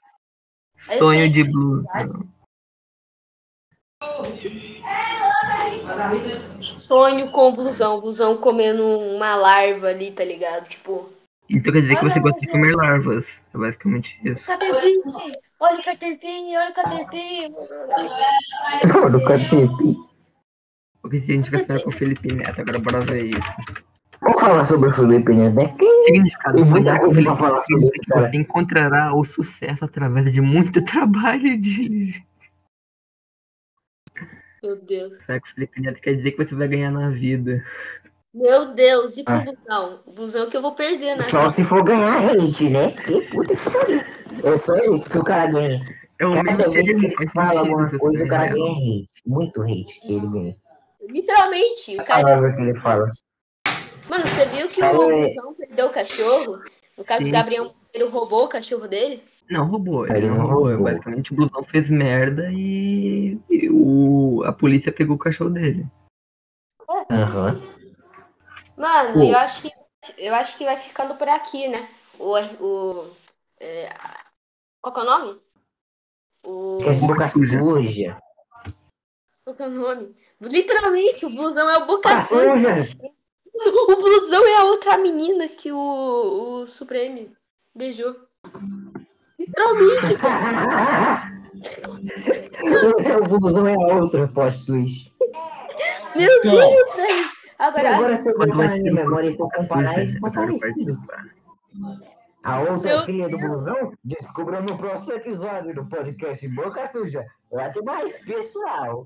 Speaker 3: Aí eu
Speaker 4: Sonho de blusão.
Speaker 3: Sonho com o blusão. O blusão comendo uma larva ali, tá ligado? Tipo,
Speaker 4: Então quer dizer que
Speaker 3: Olha,
Speaker 4: você gosta de
Speaker 3: olha.
Speaker 4: comer larvas. É basicamente isso.
Speaker 3: Caterpie! Olha o Caterpie, olha o Caterpie!
Speaker 1: Do Caterpie.
Speaker 4: Porque se a gente vai falar com o Felipe Neto, agora bora ver isso.
Speaker 1: Vamos falar sobre o Felipe Neto, né?
Speaker 4: Significado sonhar com o
Speaker 1: coisa
Speaker 4: Felipe
Speaker 1: falar
Speaker 4: Neto
Speaker 1: sobre
Speaker 4: que
Speaker 1: cara.
Speaker 4: você encontrará o sucesso através de muito trabalho e diligência.
Speaker 3: Meu Deus.
Speaker 4: Sonhar com o Felipe Neto quer dizer que você vai ganhar na vida.
Speaker 3: Meu Deus, e com
Speaker 1: Ah.
Speaker 3: o busão? O busão que eu vou perder, né?
Speaker 1: Só se for ganhar hate, né? Que puta que pariu. É só isso que o cara ganha.
Speaker 4: É o meio
Speaker 1: Cada vez que ele fala alguma coisa, o cara ganha hate. Muito hate que ele ganha.
Speaker 3: Literalmente, o
Speaker 1: A
Speaker 3: cara.
Speaker 1: palavra que ele fala.
Speaker 3: Mano, você viu que o
Speaker 1: é-
Speaker 3: busão perdeu o cachorro? No caso,
Speaker 4: Sim.
Speaker 3: o Gabriel ele roubou o cachorro dele?
Speaker 4: Não, roubou. Ele
Speaker 1: Ele
Speaker 4: não roubou.
Speaker 1: roubou.
Speaker 4: Basicamente, o Blusão fez merda e, e o... a polícia pegou o cachorro dele.
Speaker 1: Aham.
Speaker 3: Mano,
Speaker 4: Pô.
Speaker 3: eu acho que eu acho que vai ficando por aqui, né? O, o é, qual que é o nome? O
Speaker 1: Que é boca
Speaker 4: suja.
Speaker 3: qual que é o nome? Literalmente, o blusão é o boca suja. O blusão é a outra menina que o, o Supreme beijou. Literalmente, cara.
Speaker 1: o blusão é a outra plot twist.
Speaker 3: Meu
Speaker 2: Então.
Speaker 3: Deus, velho. Agora,
Speaker 1: agora, se eu
Speaker 4: vai
Speaker 1: na minha memória e for comparar, eles são parecidos. A outra
Speaker 3: Eu-
Speaker 1: filha do blusão descubra no próximo episódio do podcast Boca Suja. Lá tem mais pessoal.